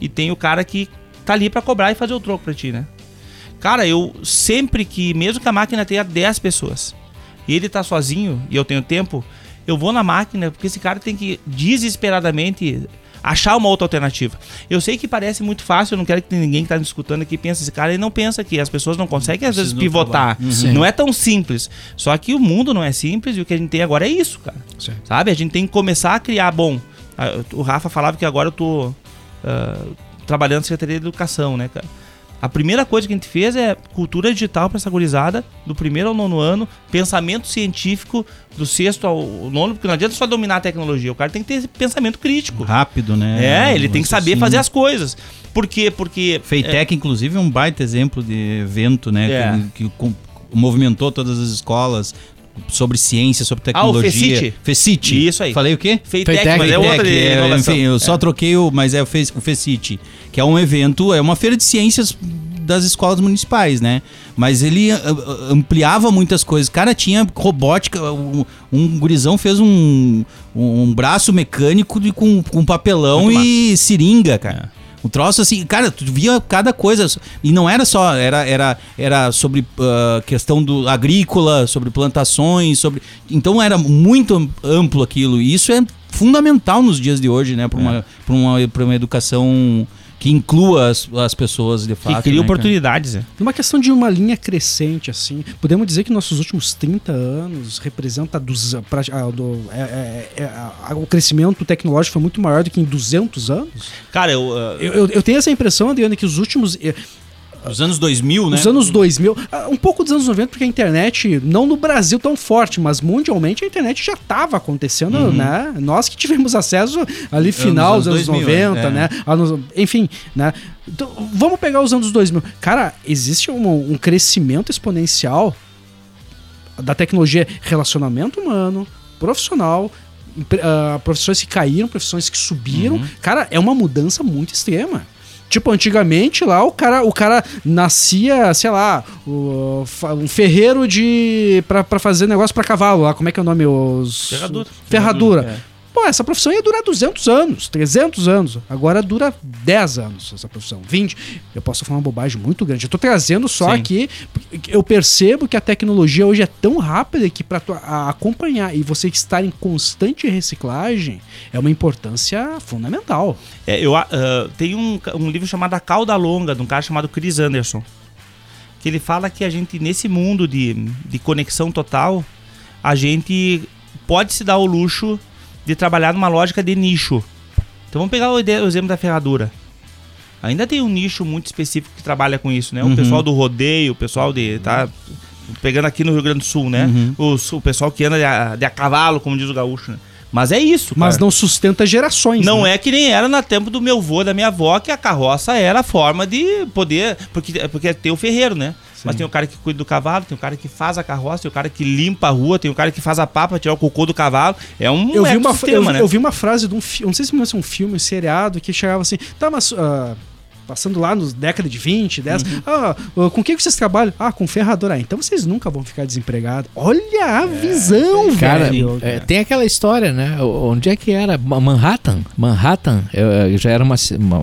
e tem o cara que tá ali para cobrar e fazer o troco para ti, né? Cara, eu sempre que, mesmo que a máquina tenha 10 pessoas e ele tá sozinho e eu tenho tempo, eu vou na máquina porque esse cara tem que desesperadamente achar uma outra alternativa. Eu sei que parece muito fácil, eu não quero que ninguém que tá me escutando aqui pense esse cara, ele não pensa que as pessoas não conseguem às vezes pivotar. Sim. Não é tão simples. Só que o mundo não é simples e o que a gente tem agora é isso, cara. Sim. Sabe? A gente tem que começar a criar. Bom, o Rafa falava que agora eu tô ah, trabalhando na Secretaria de Educação, né, cara? A primeira coisa que a gente fez é cultura digital para essa gurizada, do primeiro ao nono ano, pensamento científico do sexto ao nono, porque não adianta só dominar a tecnologia, o cara tem que ter pensamento crítico. Rápido, né? É, ele tem que saber fazer as coisas. Por quê? Porque. Feitec, inclusive, é um baita exemplo de evento, né? É. Que, que movimentou todas as escolas sobre ciência, sobre Ah, o tecnologia. Fecite? Fecite. Isso aí. Falei o quê? Feitec, Feitec, mas é outra de é, inovação. enfim, eu só troquei o, mas é o, Fe, o Fecite, que é um evento, é uma feira de ciências das escolas municipais, né? Mas ele ah, ah, ampliava muitas coisas. Cara, tinha robótica, um, um gurizão fez um, um braço mecânico de, com, com papelão Muito e seringa, cara. Um troço assim, cara, tu via cada coisa. E não era só, era, era, era sobre ah, questão do agrícola, sobre plantações, sobre. Então era muito amplo aquilo. E isso é fundamental nos dias de hoje, né? Para uma, pra uma, pra uma educação que inclua as, as pessoas de fato. Que cria né, cara? oportunidades. né? Numa questão de uma linha crescente, assim, podemos dizer que nossos últimos 30 anos representa dos, pra- a- do- é- é- é- a- o crescimento tecnológico foi muito maior do que em 200 anos? Cara, eu. ah, Eu, eu- eu tenho essa impressão, Adriano, que os últimos. Os anos 2000, né? Os anos 2000, ah, um pouco dos anos 90, porque a internet, não no Brasil tão forte, mas mundialmente a internet já estava acontecendo, né? Nós que tivemos acesso ali final anos dos anos 2000, 90, é. né? Anos- enfim, né? Então, vamos pegar os anos 2000. Cara, existe um, um crescimento exponencial da tecnologia relacionamento humano, profissional, ah, profissões que caíram, profissões que subiram. Cara, é uma mudança muito extrema. Tipo, antigamente lá o cara, o cara nascia, sei lá, o- um ferreiro de. Pra, pra fazer negócio pra cavalo lá. Como é que é o nome? Os. Ferradura. Ferradura. É. Pô, essa profissão ia durar 200 anos, 300 anos. Agora dura 10 anos essa profissão, 20. Eu posso falar uma bobagem muito grande. Eu tô trazendo só Sim. aqui. Eu percebo que a tecnologia hoje é tão rápida que para acompanhar e você estar em constante reciclagem é uma importância fundamental. É, eu, ah, tem um, um livro chamado A Cauda Longa, de um cara chamado Chris Anderson. Que ele fala que a gente, nesse mundo de, de conexão total, a gente pode se dar o luxo de trabalhar numa lógica de nicho. Então vamos pegar o, exemplo da ferradura. Ainda tem um nicho muito específico que trabalha com isso, né? O Uhum. pessoal do rodeio, o pessoal de. Tá, pegando aqui no Rio Grande do Sul, né? Uhum. Os- o pessoal que anda de a, de a cavalo, como diz o gaúcho, né? Mas é isso. Mas cara. não sustenta gerações. Não né? é que nem era no tempo do meu avô, da minha avó, que a carroça era a forma de poder. Porque, porque tem o ferreiro, né? Mas tem o cara que cuida do cavalo, tem o cara que faz a carroça, tem o cara que limpa a rua, tem o cara que faz a papa, tirar o cocô do cavalo. É um Eu vi, uma, ecossistema, eu, né? eu vi uma frase de um filme, não sei se é um filme, um seriado, que chegava assim, tá, mas ah, passando lá nos década de 20, 10, Uhum. ah, ah, com o que que vocês trabalham? Ah, com ferradura. Ah, então vocês nunca vão ficar desempregados. Olha a visão, Cara, velho. é, tem aquela história, né? Onde é que era? Ma- Manhattan? Manhattan é, é, já era uma,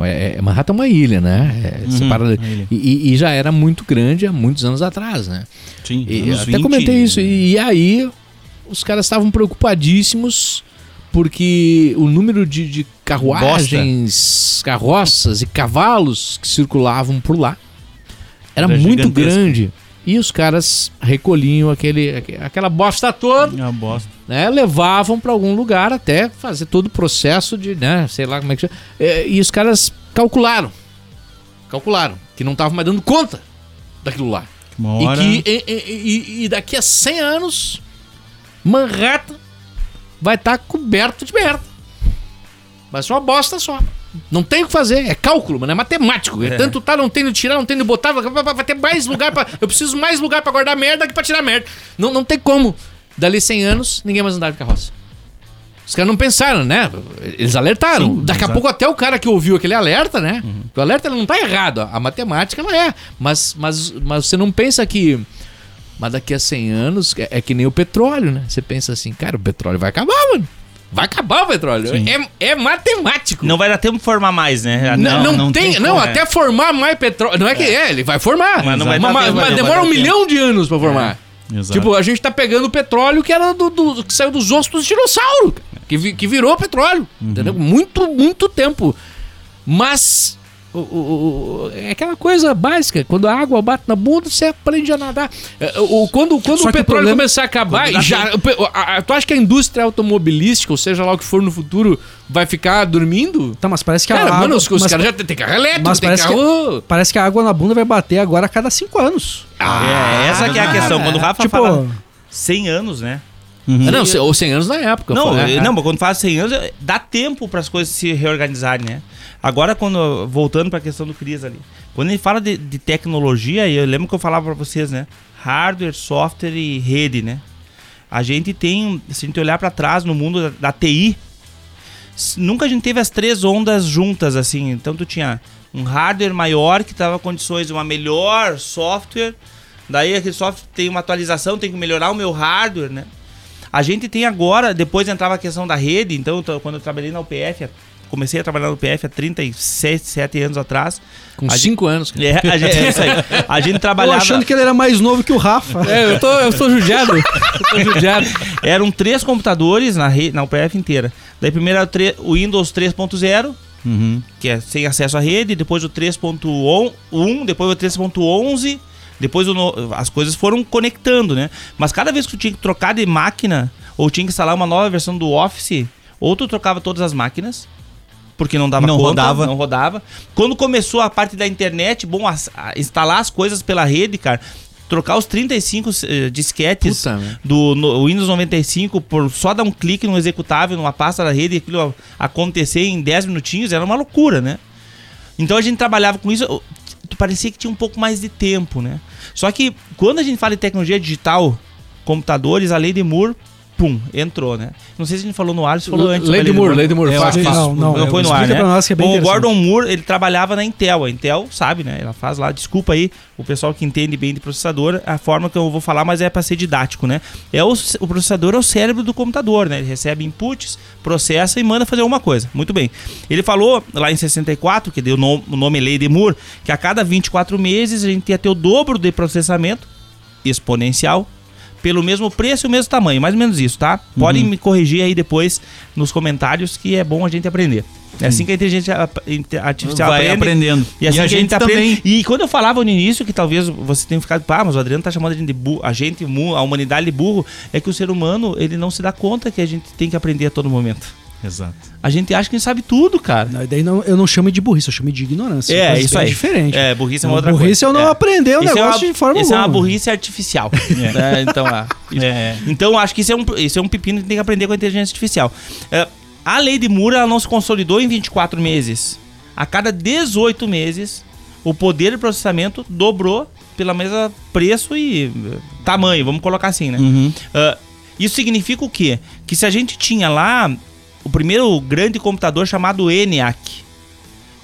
é, é- Manhattan é uma ilha, né? É, Uhum, separada- e, e- já era muito grande há muitos anos atrás, né? Sim, E anos até 20, comentei isso. E, e aí, os caras estavam preocupadíssimos porque o número de, de carruagens, carroças e cavalos que circulavam por lá era Era muito gigantesco. grande. E os caras recolhiam aquele, aque- aquela bosta toda, É bosta. né? Levavam para algum lugar até fazer todo o processo de, né? Sei lá como é que chama. É, E os caras calcularam. Calcularam que não estavam mais dando conta daquilo lá. Uma hora... E que e- e- e daqui a 100 anos, Manhattan vai estar coberto de merda. Vai ser uma bosta só. Não tem o que fazer, é cálculo, mano, é matemático. É. É. Tanto tá, não tem tirar, não tem botar, vai, vai- vai ter mais lugar para Eu preciso mais lugar pra guardar merda que pra tirar merda. Não, não tem como. Dali 100 anos, ninguém mais andar de carroça. Os caras não pensaram, né? Eles alertaram. Sim, Daqui a pouco até o cara que ouviu aquele alerta, né? O alerta ele não tá errado. A matemática não é. Mas, mas, mas você não pensa que. Mas daqui a 100 anos é, é que nem o petróleo, né? Você pensa assim, cara, o petróleo vai acabar, mano. Vai acabar o petróleo. É, é matemático. Não vai dar tempo de formar mais, né? Não, não, não tem, tem não, até formar mais petróleo. Não é que é, ele vai formar. Mas não vai mas, mas- tempo, mas demora um tempo. milhão de anos pra formar. Exato. Tipo, a gente tá pegando o petróleo que era do, do- que saiu dos ossos dos dinossauros, que, vi- que virou petróleo, entendeu? Muito, muito tempo. Mas o- o- o- é aquela coisa básica, quando a água bate na bunda, você aprende a nadar. É, o- quando quando Só o que petróleo problema- começar a acabar, já, a- a- tu acha que a indústria automobilística, ou seja lá o que for no futuro, vai ficar dormindo? Tá, mas parece que a Cara, água... mano, os, os caras já tem, tem carro elétrico, mas tem parece carro... parece que a água na bunda vai bater agora a cada 5 anos. é, essa que é a questão. Quando o Rafa tipo, fala 100 anos, né? Uhum. Ah, Não, ou 100 anos na época. Não, foi, é, não, mas quando faz 100 anos, é- dá tempo para as coisas se reorganizarem, né? Agora, quando voltando para a questão do Cris ali, quando ele fala de, de tecnologia, eu lembro que eu falava para vocês, né? Hardware, software e rede, né? A gente tem, se a gente olhar para trás no mundo da, da TI, nunca a gente teve as três ondas juntas assim. Então tu tinha um hardware maior que dava condições de uma melhor software, daí aquele software tem uma atualização, tem que melhorar o meu hardware, né? A gente tem agora, depois entrava a questão da rede, então quando eu trabalhei na UPF, comecei a trabalhar na UPF há 37 7 anos atrás. Com a 5 anos. cara. É, a gente, é isso aí. A gente eu trabalhava. achando que ele era mais novo que o Rafa. É, eu tô, eu tô judiado. Eu tô judiado. Eram três computadores na, rede, na UPF inteira. Daí primeiro era o Windows 3.0, Uhum. que é sem acesso à rede, depois o 3.1, depois o 3.11, depois o no- as coisas foram conectando, né? Mas cada vez que tu tinha que trocar de máquina, ou tinha que instalar uma nova versão do Office, ou tu trocava todas as máquinas, porque não dava Não conta, rodava. não rodava. Quando começou a parte da internet, bom, as- a- instalar as coisas pela rede, cara, trocar os 35 eh, disquetes Puta, né? do no- Windows 95 por só dar um clique no executável, numa pasta da rede e aquilo acontecer em 10 minutinhos, era uma loucura, né? Então a gente trabalhava com isso, parecia que tinha um pouco mais de tempo, né? Só que quando a gente fala de tecnologia digital, computadores, a lei de Moore pum, entrou, né? Não sei se a gente falou no ar, se falou antes. Lady Moore, Lady Moore, que fala. não, não. Não foi no ar, né? nós que é Bom, o. Gordon Moore, ele trabalhava na Intel. A Intel sabe, né? Ela faz lá, desculpa aí, o pessoal que entende bem de processador, a forma que eu vou falar, mas é para ser didático, né? É o, o processador é o cérebro do computador, né? Ele recebe inputs, processa e manda fazer alguma coisa. Muito bem. Ele falou lá em 64, que deu o nome, o nome Lei de Moore, que a cada 24 meses a gente ia ter o dobro de processamento exponencial pelo mesmo preço e o mesmo tamanho, mais ou menos isso, tá? Podem me corrigir aí depois nos comentários que é bom a gente aprender. É assim que a inteligência artificial Vai aprende. aprendendo. E assim E a que gente aprende. também. E quando eu falava no início que talvez você tenha ficado, pá, mas o Adriano tá chamando a gente de burro, a gente, a humanidade de burro, é que o ser humano, ele não se dá conta que a gente tem que aprender a todo momento. Exato. A gente acha que a gente sabe tudo, cara. Não, e daí não- eu não chamo de burrice, eu chamo de ignorância. É, isso aí. diferente. É, burrice é uma Não, outra burrice coisa. eu não É. aprender o Isso é negócio uma- de forma Isso é uma burrice artificial. É, então, ah, isso- então, acho que isso é, um, isso é um pepino que tem que aprender com a inteligência artificial. É, a lei de Moore ela não se consolidou em 24 meses. A cada 18 meses, o poder de processamento dobrou pela mesma preço e eh, tamanho, vamos colocar assim, né? Uhum. Isso significa o quê? Que se a gente tinha lá o primeiro grande computador chamado ENIAC,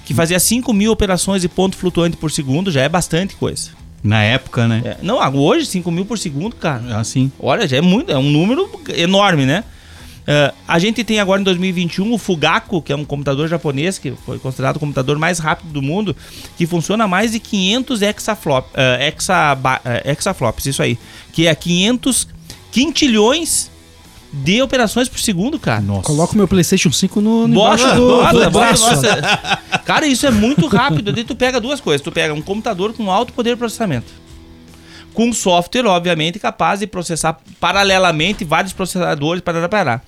que fazia 5 mil operações de ponto flutuante por segundo, já é bastante coisa. Na época, né? É, não, hoje 5 mil por segundo, cara. Assim. Olha, já é muito, é um número enorme, né? É, a gente tem agora em 2021 o Fugaku, que é um computador japonês, que foi considerado o computador mais rápido do mundo, que funciona a mais de 500 hexaflop, eh, hexaba- eh, hexaflops, isso aí. Que é 500 quintilhões de operações por segundo, cara. Nossa. Coloca o meu PlayStation 5 no, no Bota, embaixo do, bota, do braço. bota. Cara, isso é muito rápido. Daí tu pega duas coisas. Tu pega um computador com alto poder de processamento. Com software, obviamente, capaz de processar paralelamente vários processadores para parar.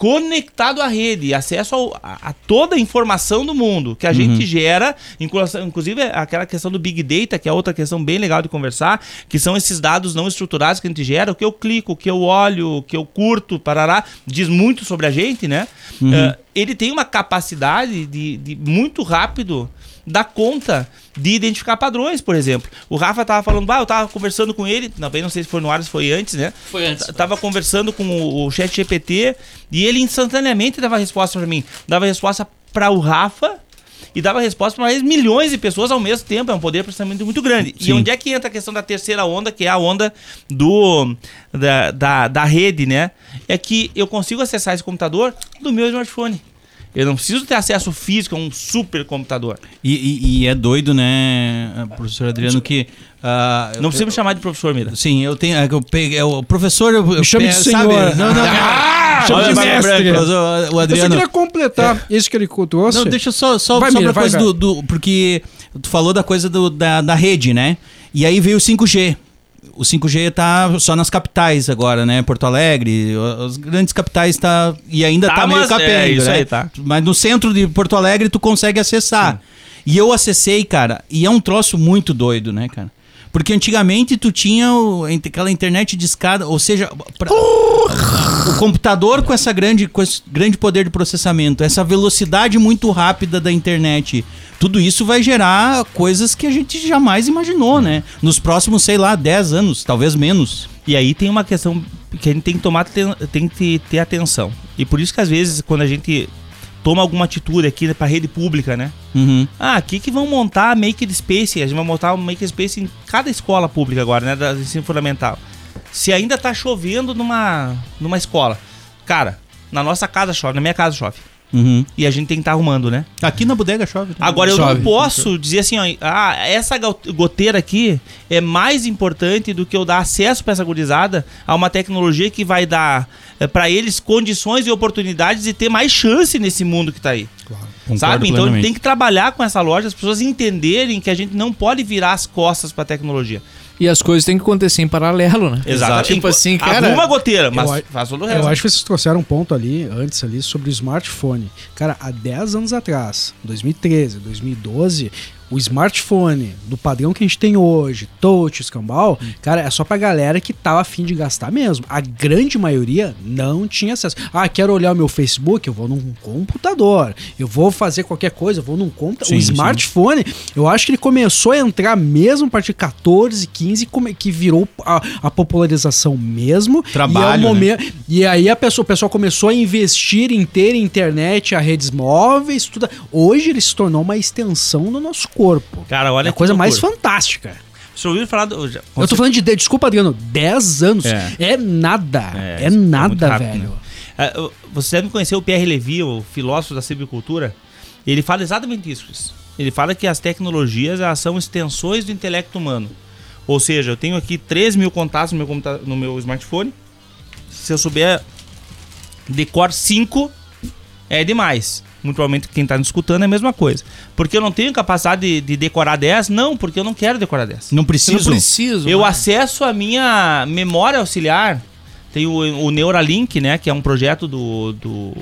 Conectado à rede, acesso ao- a, a toda a informação do mundo que a gente gera, inclu- inclusive aquela questão do Big Data, que é outra questão bem legal de conversar, que são esses dados não estruturados que a gente gera, o que eu clico, o que eu olho, o que eu curto, parará, diz muito sobre a gente, né? Eh, ele tem uma capacidade de, de muito rápido dar conta de identificar padrões, por exemplo. O Rafa tava falando, ah, eu tava conversando com ele, também não sei se foi no ar, se foi antes, né? Foi antes. T- Tava conversando com o, o chat GPT e ele instantaneamente dava resposta pra mim. Dava resposta para o Rafa e dava resposta para mais milhões de pessoas ao mesmo tempo. É um poder de processamento muito grande. E Sim. onde é que entra a questão da terceira onda, que é a onda do da, da, da rede, né? É que eu consigo acessar esse computador do meu smartphone. Eu não preciso ter acesso físico a um super computador. E, e- e é doido, né, professor Adriano, que. ah, Não precisa me chamar de professor, Mira. Sim, eu tenho. é Eu peguei, é o professor. Eu, eu chame de senhor. Não, não. Ah, chama olha, de mestre. mas o, o Eu só Adriano. queria completar isso que ele trouxe. Não, deixa eu só, só, Vai, só Mira, pra vai, coisa vai. do, do- Porque tu falou da coisa do- da, da rede, né? E aí veio o 5G. O 5G tá só nas capitais agora, né? Porto Alegre, as grandes capitais tá. E ainda tá, Tá, meio mas capenga, é isso né? aí, tá. Mas no centro de Porto Alegre tu consegue acessar. E eu acessei, cara, e é um troço muito doido, né, cara? Porque antigamente tu tinha o- aquela internet de escada, ou seja, pra- o computador com essa grande com esse grande poder de processamento, essa velocidade muito rápida da internet, tudo isso vai gerar coisas que a gente jamais imaginou, né? Nos próximos, sei lá, 10 anos, talvez menos. E aí tem uma questão que a gente tem que tomar, tem que ter atenção. E por isso que às vezes quando a gente toma alguma atitude aqui para rede pública, né? Uhum. Ah, aqui que vão montar make space, a gente vai montar um make space em cada escola pública agora, né, da ensino fundamental. Se ainda tá chovendo numa numa escola, cara, na nossa casa chove, na minha casa chove. Uhum. E a gente tem que estar arrumando, né? Aqui na bodega chove. também. Agora eu Chove. não posso dizer assim, ó, ah, essa go- goteira aqui é mais importante do que eu dar acesso para essa gurizada a uma tecnologia que vai dar para eles condições e oportunidades de ter mais chance nesse mundo que tá aí. Concordo Sabe? Então plenamente. tem que trabalhar com essa loja, as pessoas entenderem que a gente não pode virar as costas para a tecnologia. E as coisas têm que acontecer em paralelo, né? Exato. Tipo assim, cara. Arruma a goteira, mas eu faz todo o resto. Eu acho que vocês trouxeram um ponto ali, antes ali, sobre o smartphone. Cara, há 10 anos atrás, 2013, 2012, o smartphone do padrão que a gente tem hoje, touch, escambau, cara, é só pra galera que tava afim de gastar mesmo. A grande maioria não tinha acesso. Ah, quero olhar o meu Facebook, eu vou num computador. Eu vou fazer qualquer coisa, eu vou num computador. Sim, O sim. smartphone, eu acho que ele começou a entrar mesmo a partir de 14, 15, come- que virou a, a popularização mesmo. Trabalho, e, é o momento, e aí a pessoa, o pessoal começou a investir em ter internet, a redes móveis, tudo. Hoje ele se tornou uma extensão do nosso corpo. Cara, olha é a coisa mais loucura. fantástica. Você ouviu falar do. já- Eu tô falando de, de- desculpa, Adriano, 10 anos. É. É, nada. É, É, é nada, rápido, velho. né? Eu- Você deve conhecer o Pierre Levy, o filósofo da silvicultura. Ele fala exatamente isso. Ele fala que as tecnologias elas são extensões do intelecto humano. Ou seja, eu tenho aqui 3 mil contatos no meu, computa- no meu smartphone. Se eu souber decor 5, é demais. Muito provavelmente quem está nos escutando é a mesma coisa. Porque eu não tenho capacidade de, de decorar 10? Não, porque eu não quero decorar 10. Não Eu preciso. não preciso. Eu mano. acesso a minha memória auxiliar. Tem o, o Neuralink, né? Que é um projeto do, do,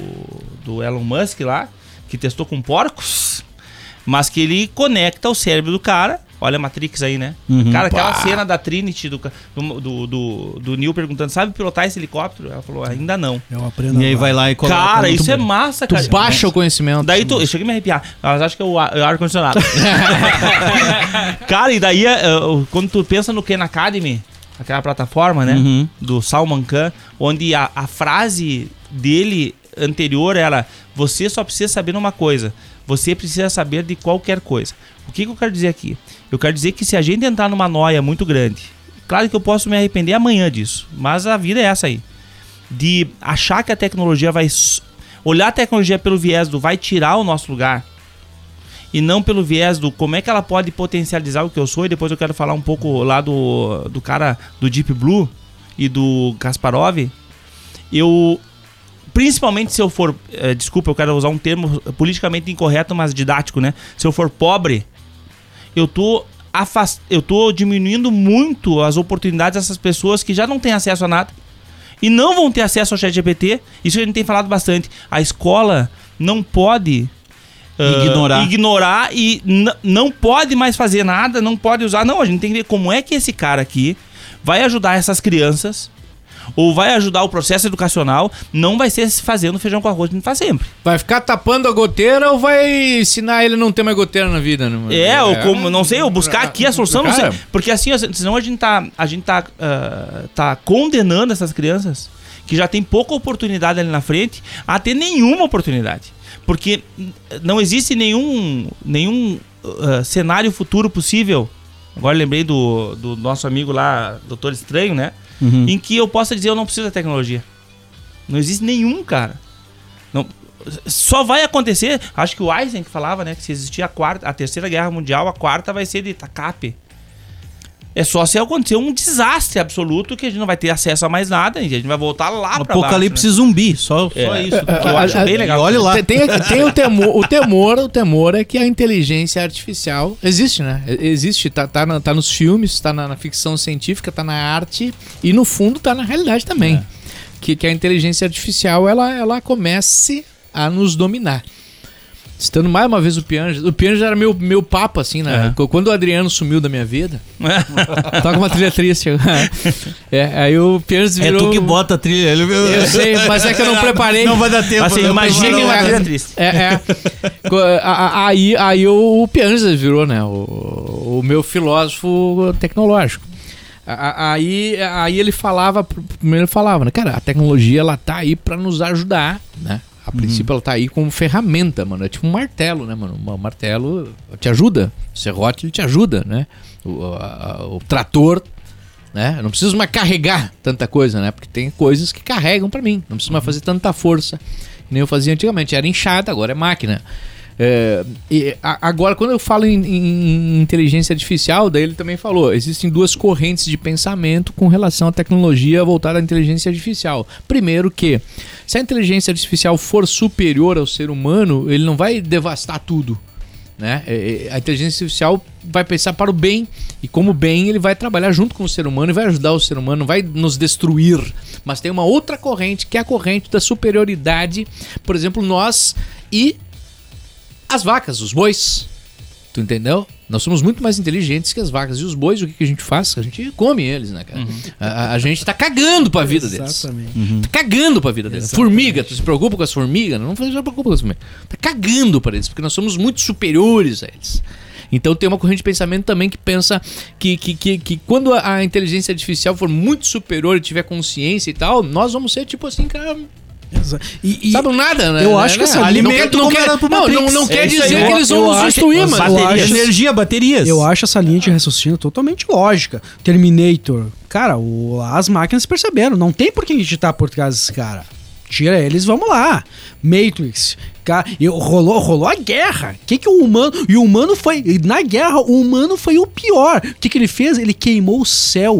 do Elon Musk lá, que testou com porcos, mas que ele conecta o cérebro do cara. Olha a Matrix aí, né? Uhum. Cara, aquela cena da Trinity do, do, do, do, do Neil perguntando: sabe pilotar esse helicóptero? Ela falou: ainda não. Eu aprendo E aí vai lá e coloca. Cara, isso é massa, Tu cara. baixa o conhecimento. Daí tu. Eu cheguei a me arrepiar. Elas acham que é o ar- é ar-condicionado. Cara, e daí, é, é, o- quando tu pensa no Khan Academy, aquela plataforma, né? Uhum. Do Salman Khan, onde a, a frase dele anterior era: Você só precisa saber uma coisa. Você precisa saber de qualquer coisa. O que, que eu quero dizer aqui? Eu quero dizer que se a gente entrar numa noia muito grande, claro que eu posso me arrepender amanhã disso, mas a vida é essa aí. De achar que a tecnologia vai. Olhar a tecnologia pelo viés do vai tirar o nosso lugar e não pelo viés do como é que ela pode potencializar o que eu sou. E depois eu quero falar um pouco lá do, do cara do Deep Blue e do Kasparov. Eu, principalmente se eu for, eh, desculpa, eu quero usar um termo politicamente incorreto, mas didático, né? Se eu for pobre, eu tô afast... eu tô diminuindo muito as oportunidades dessas pessoas que já não têm acesso a nada e não vão ter acesso ao chat GPT. Isso a gente tem falado bastante. A escola não pode ah, Ignorar. ignorar e não pode mais fazer nada, não pode usar. Não, a gente tem que ver como é que esse cara aqui vai ajudar essas crianças ou vai ajudar o processo educacional. Não vai ser se fazendo feijão com arroz gente faz sempre. Vai ficar tapando a goteira ou vai ensinar ele a não ter mais goteira na vida? Né? mano? É, ou como, não sei, ou buscar aqui a solução, não sei. Porque assim, senão a gente tá, a gente tá, ah, tá condenando essas crianças que já tem pouca oportunidade ali na frente a ter nenhuma oportunidade. Porque não existe nenhum, nenhum ah, cenário futuro possível. Agora lembrei do, do nosso amigo lá, Doutor Estranho, né? Uhum. Em que eu possa dizer eu não preciso da tecnologia. Não existe nenhum, cara. Não, só vai acontecer, acho que o Einstein que falava, né, que se existir a quarta, a terceira guerra mundial, a quarta vai ser de tacape. É só se acontecer um desastre absoluto que a gente não vai ter acesso a mais nada a gente vai voltar lá pra Apocalipse baixo, zumbi, só, só É. isso. né? Que eu acho a- bem legal. Olha lá. Tem, tem, o temor, o temor, o temor é que a inteligência artificial existe, né? Existe, tá, tá, na- tá nos filmes, tá na, na ficção científica, tá na arte e no fundo tá na realidade também. É. Que, que a inteligência artificial ela, ela comece a nos dominar. Estando mais uma vez o Pianjas. O Pianjas era meu, meu papo, assim, né? É. Quando o Adriano sumiu da minha vida, toca uma trilha triste. é, aí o Pianjas É virou... tu que bota a trilha. Ele... Eu sei, mas é que eu não preparei. Não vai dar tempo. Assim, uma não. trilha triste. É, é. Aí, aí o, o Pianjas virou, né? O, o meu filósofo tecnológico. Aí, aí ele falava, primeiro ele falava, né? Cara, a tecnologia ela tá aí pra nos ajudar, né? A princípio ela tá aí como ferramenta, mano. É tipo um martelo, né, mano? Um martelo te ajuda. O serrote ele te ajuda, né? O, a- o trator né? Eu não preciso mais carregar tanta coisa, né? Porque tem coisas que carregam pra mim. Não preciso mais fazer tanta força. Nem eu fazia antigamente. Era enxada, agora é máquina. É, agora, quando eu falo em, em- em inteligência artificial, daí ele também falou: existem duas correntes de pensamento com relação à tecnologia voltada à inteligência artificial. Primeiro, que se a inteligência artificial for superior ao ser humano, ele não vai devastar tudo né? É, é, A inteligência artificial vai pensar para o bem e como bem ele vai trabalhar junto com o ser humano e vai ajudar o ser humano, não vai nos destruir. Mas tem uma outra corrente que é a corrente da superioridade, por exemplo, nós e as vacas, os bois. Tu entendeu? Nós somos muito mais inteligentes que as vacas. E os bois, o que, que a gente faz? A gente come eles, né, cara? A, a- a gente tá cagando pra vida deles. Exatamente. Tá cagando pra vida deles. Formiga, tu se preocupa com as formigas? Não se preocupa com as formigas. Tá cagando pra eles, porque nós somos muito superiores a eles. Então tem uma corrente de pensamento também que pensa que, que, que, que quando a, a inteligência artificial for muito superior e tiver consciência e tal, nós vamos ser tipo assim, cara. E, e Sabe nada, né? eu Né? acho que Né? essa não alimento quer, não, como quer, não, não, não É quer aí. dizer que Eu- eles eu vão nos acho- destruir, mas. baterias- Energia, baterias. Eu acho essa linha de raciocínio totalmente lógica. Terminator. Cara, o- as máquinas perceberam. Não tem por que gente tá por trás desse cara. Tira eles, vamos lá. Matrix. Cara, e rolou, rolou a guerra. O que, que o humano. E o humano foi. Na guerra, o humano foi o pior. O que, que ele fez? Ele queimou o céu.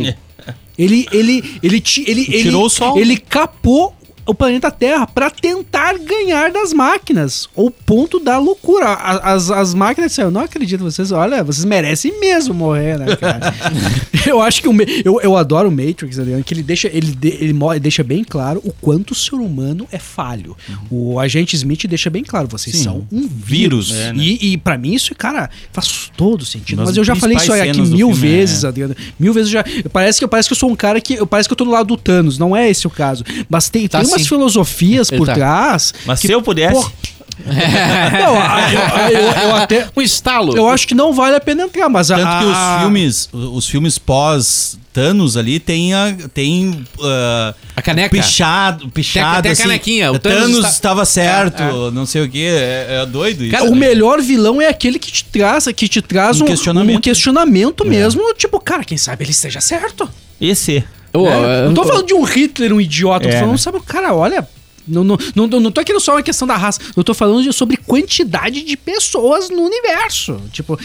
Ele, ele, ele, ti- ele, ele, Tirou o sol. Ele capou o planeta Terra pra tentar ganhar das máquinas. O ponto da loucura. As, as máquinas disseram, eu não acredito, vocês, olha, vocês merecem mesmo morrer, né, cara? eu acho que o, eu, eu adoro o Matrix, Adriano, que ele deixa, ele, de- ele, deixa bem claro o quanto o ser humano é falho. O agente Smith deixa bem claro, vocês Sim, são um vírus. vírus. É, né? E, e para mim isso, cara, faz todo sentido. Nas Mas eu já falei isso aí aqui mil filme, vezes, é. Adriano. Mil vezes já. Parece que, parece que eu sou um cara que. Parece que eu tô do lado do Thanos. Não é esse o caso. Mas tem, Tá tem umas sim. filosofias por tá. trás. Mas que, se eu pudesse. pô, não, eu, eu- eu até. Um estalo. Eu acho que não vale a pena entrar, mas Tanto a, que a- os filmes, os filmes pós Thanos ali tem a, tem ah, A caneca. pichado, pichado tem a assim, canequinha, o Thanos, Thanos está- estava certo, É, não sei o que, é, é doido isso. Cara, O melhor vilão é aquele que te traz, que te traz Um um, questionamento. um questionamento mesmo. Tipo, cara, quem sabe ele esteja certo. Esse. Ô, É, é, não tô falando de um Hitler, um idiota. É, tô falando, né? sabe, cara, olha. Não, não, não, não tô querendo só uma questão da raça. Eu tô falando de- sobre quantidade de pessoas no universo. Tipo,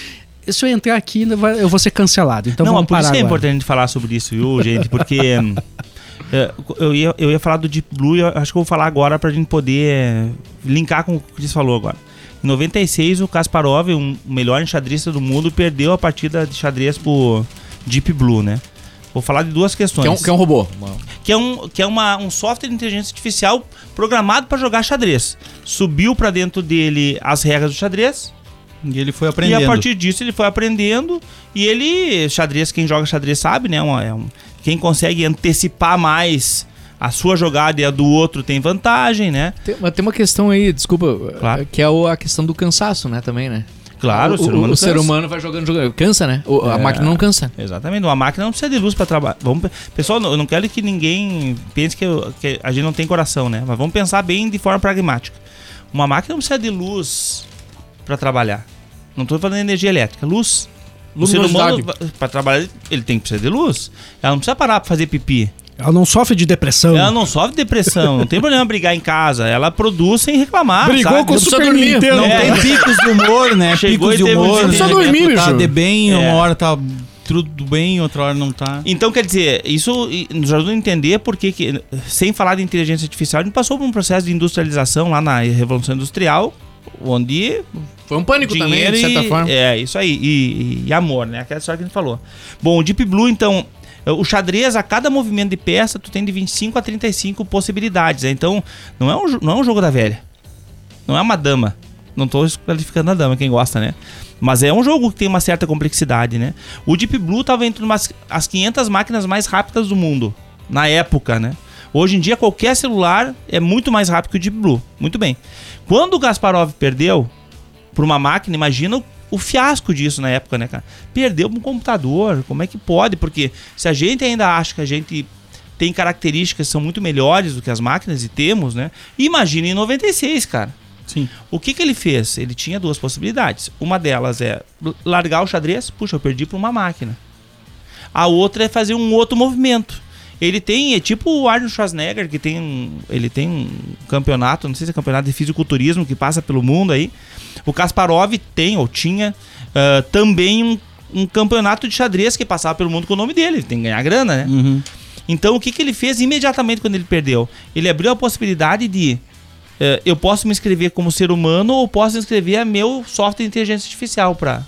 se eu entrar aqui, eu vou ser cancelado. Então não, vamos por isso que é agora. importante falar sobre isso, viu, gente? Porque é, eu, ia, eu ia falar do Deep Blue e acho que eu vou falar agora pra gente poder é, linkar com o que você falou agora. Em 96, o Kasparov, um o melhor enxadrista do mundo, perdeu a partida de xadrez pro Deep Blue, né? Vou falar de duas questões. que, é um, que é um robô. que é um, que é uma, um software de inteligência artificial programado para jogar xadrez. Subiu para dentro dele as regras do xadrez E ele foi aprendendo. e a partir disso ele foi aprendendo e ele xadrez quem joga xadrez sabe, né? Uma- é um- quem consegue antecipar mais a sua jogada e a do outro tem vantagem, né? Tem, mas tem uma questão aí, desculpa, Claro. que é a questão do cansaço, né, também, né? Claro, o, o ser humano o ser humano vai jogando, jogando. Cansa, né? O- A É. máquina não cansa. Exatamente, uma máquina não precisa de luz para trabalhar. Vamos, pe- pessoal, eu não quero que ninguém pense que, eu- que a gente não tem coração, né? Mas vamos pensar bem de forma pragmática. Uma máquina não precisa de luz para trabalhar. Não estou falando de energia elétrica, luz. O ser humano, para trabalhar, ele tem que precisar de luz. Ela não precisa parar para fazer pipi. Ela não sofre de depressão. Ela não sofre depressão, não tem problema brigar em casa. Ela produz sem reclamar. Brigou sabe? com o Super dormir. Nintendo. Não É. tem picos de humor, né? Chegou picos de um humor. né? Só dormir, Tá bicho. de bem, É. uma hora tá tudo bem, outra hora não tá. Então, quer dizer, isso nos ajuda a entender porque, que, sem falar de inteligência artificial, a gente passou por um processo de industrialização lá na Revolução Industrial, onde Foi um pânico também, de certa e, forma. É, isso aí, e, e- e amor, né? Aquela história que a gente falou. Bom, o Deep Blue, então, o xadrez, a cada movimento de peça, tu tem de 25 a 35 possibilidades. né? Então, não é um, não é um jogo da velha. Não é uma dama. Não tô qualificando a dama, quem gosta, né? Mas é um jogo que tem uma certa complexidade, né? O Deep Blue tava entre umas, as 500 máquinas mais rápidas do mundo, na época, né? Hoje em dia, qualquer celular é muito mais rápido que o Deep Blue. Muito bem. Quando o Gasparov perdeu por uma máquina, imagina o, o fiasco disso na época, né, cara? Perdeu um computador, como é que pode? Porque se a gente ainda acha que a gente tem características que são muito melhores do que as máquinas, e temos, né? Imagina em 96, cara. Sim. O que, que ele fez? Ele tinha duas possibilidades. Uma delas é largar o xadrez, puxa, eu perdi para uma máquina. A outra é fazer um outro movimento. Ele tem, é tipo o Arnold Schwarzenegger, que tem um, ele tem um campeonato, não sei se é campeonato de fisiculturismo que passa pelo mundo aí. O Kasparov tem, ou tinha, ah, também um, um campeonato de xadrez que passava pelo mundo com o nome dele. Ele tem que ganhar grana, né? Uhum. Então o que, que ele fez imediatamente quando ele perdeu? Ele abriu a possibilidade de eh, eu posso me inscrever como ser humano ou posso inscrever a meu software de inteligência artificial para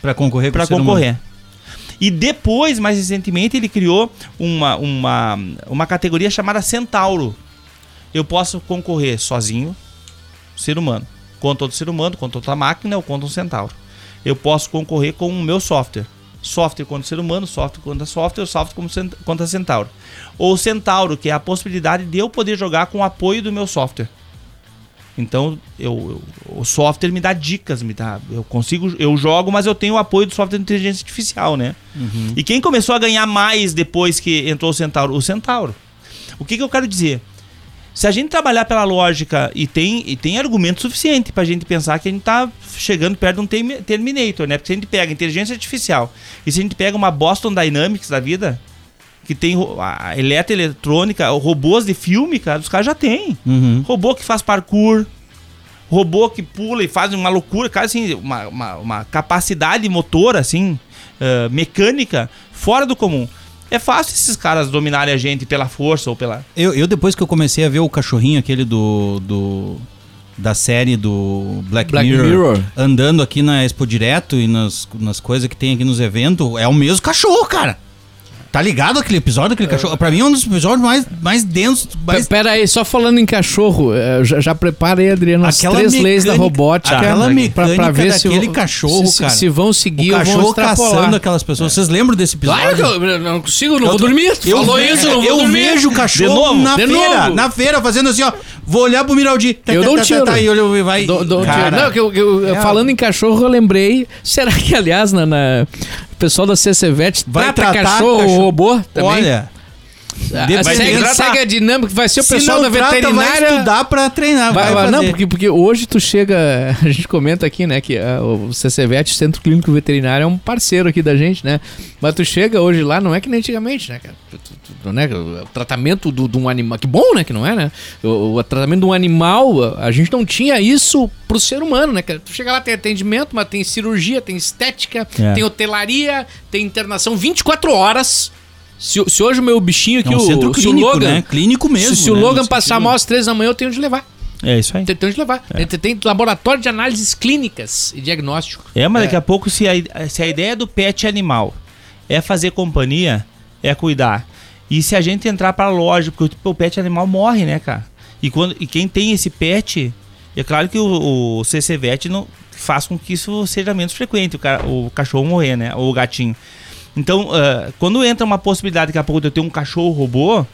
Pra concorrer para concorrer. E depois, mais recentemente, ele criou uma, uma, uma categoria chamada Centauro. Eu posso concorrer sozinho, ser humano, contra outro ser humano, contra outra máquina ou contra um centauro. eu posso concorrer com o meu software. Software contra ser humano, software contra software, software contra Centauro. Ou Centauro, que é a possibilidade de eu poder jogar com o apoio do meu software. Então, eu, eu- o software me dá dicas, me dá, eu consigo, eu jogo, mas eu tenho o apoio do software de inteligência artificial, né? E quem começou a ganhar mais depois que entrou o Centauro? O Centauro. O que, que eu quero dizer? Se a gente trabalhar pela lógica e tem, e tem argumento suficiente pra gente pensar que a gente tá chegando perto de um Termi- Terminator, né? Porque se a gente pega inteligência artificial e se a gente pega uma Boston Dynamics da vida, que tem a eletroeletrônica, robôs de filme, cara, os caras já têm. Uhum. Robô que faz parkour, robô que pula e faz uma loucura, cara, assim, uma, uma, uma capacidade motora, assim, ah, mecânica, fora do comum. É fácil esses caras dominarem a gente pela força ou pela. Eu, eu, depois que eu comecei a ver o cachorrinho aquele do. do da série do Black, Black Mirror, Mirror. andando aqui na Expo Direto e nas, nas coisas que tem aqui nos eventos, é o mesmo cachorro, cara. Tá ligado aquele episódio daquele cachorro? Pra mim é um dos episódios mais, mais densos, mais Pe- Pera aí, só falando em cachorro, eh, já, já prepara aí, Adriano, as Aquela três leis da mecânica- robótica. aquela pra- mecânica pra ver se vão- cachorro, se, cara. Se vão seguir o vão cachorro extrapolar. caçando aquelas pessoas. Vocês lembram desse episódio? Claro que eu, eu não consigo, não Eu vou dormir. Tu Eu, falou ve- isso, não vou eu dormir. vejo o cachorro na De feira, novo? na feira, fazendo assim, ó. Vou olhar pro Miraldi. Tá, Eu tá, dou um tiro. Tá, tá, e olho- vai. Do- do- Cara, não, que eu, eu- é- falando em cachorro, eu lembrei. Será que, aliás, na, pessoal da CCVET Vai trata tratar cachorro, cachorro- robô também? Olha, A- depende- segue, segue a dinâmica, vai ser o se pessoal não da trata, vai veterinária. estudar pra treinar. Vai- Vai, vai- não, porque, porque hoje tu chega. A gente comenta aqui, né, que ah, o CCVET, Centro Clínico Veterinário, é um parceiro aqui da gente, né? Mas tu chega hoje lá, não é que nem antigamente, né, cara? Tu- tu- tu- né, o tratamento do- de um animal. Que bom, né, que não é, né? O, o tratamento de um animal, a, a gente não tinha isso pro ser humano, né, cara? Tu chega lá, tem atendimento, mas tem cirurgia, tem estética, É. tem hotelaria, tem internação 24 horas. Se, se hoje o meu bichinho aqui, É um o, centro se o clínico, Logan. né? Clínico mesmo. se, se o né? Logan No passar sentido- mal às três da manhã, eu tenho de levar. É isso aí. Onde levar. Tem, tem laboratório de análises clínicas e diagnóstico. É, mas É. daqui a pouco, se a, se a ideia do pet animal é fazer companhia, é cuidar. E se a gente entrar pra loja, porque tipo, o pet animal morre, né, cara? E, quando, e quem tem esse pet, é claro que o, o CCVET não faz com que isso seja menos frequente, o, ca- o cachorro morrer, né? Ou o gatinho. Então, ah, quando entra uma possibilidade daqui a pouco de eu ter um cachorro robô,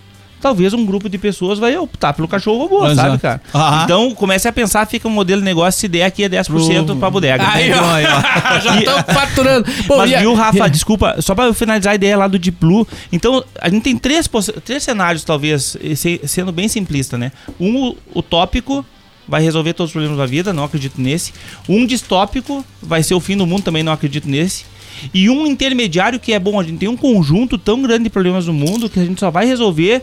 talvez um grupo de pessoas vai optar pelo cachorro robô, Exato. sabe, cara? Aham. Então, comece a pensar, fica um modelo de negócio, se der aqui é 10% Pro- pra bodega. Aí, ó, já estão faturando. Pô, Mas viu, Rafa, desculpa, só pra eu finalizar a ideia lá do Deep Blue. Então, a gente tem três, três cenários, talvez, se- sendo bem simplista, né? Um utópico vai resolver todos os problemas da vida, não acredito nesse. Um distópico vai ser o fim do mundo, também não acredito nesse. E um intermediário que é bom, a gente tem um conjunto tão grande de problemas no mundo que a gente só vai resolver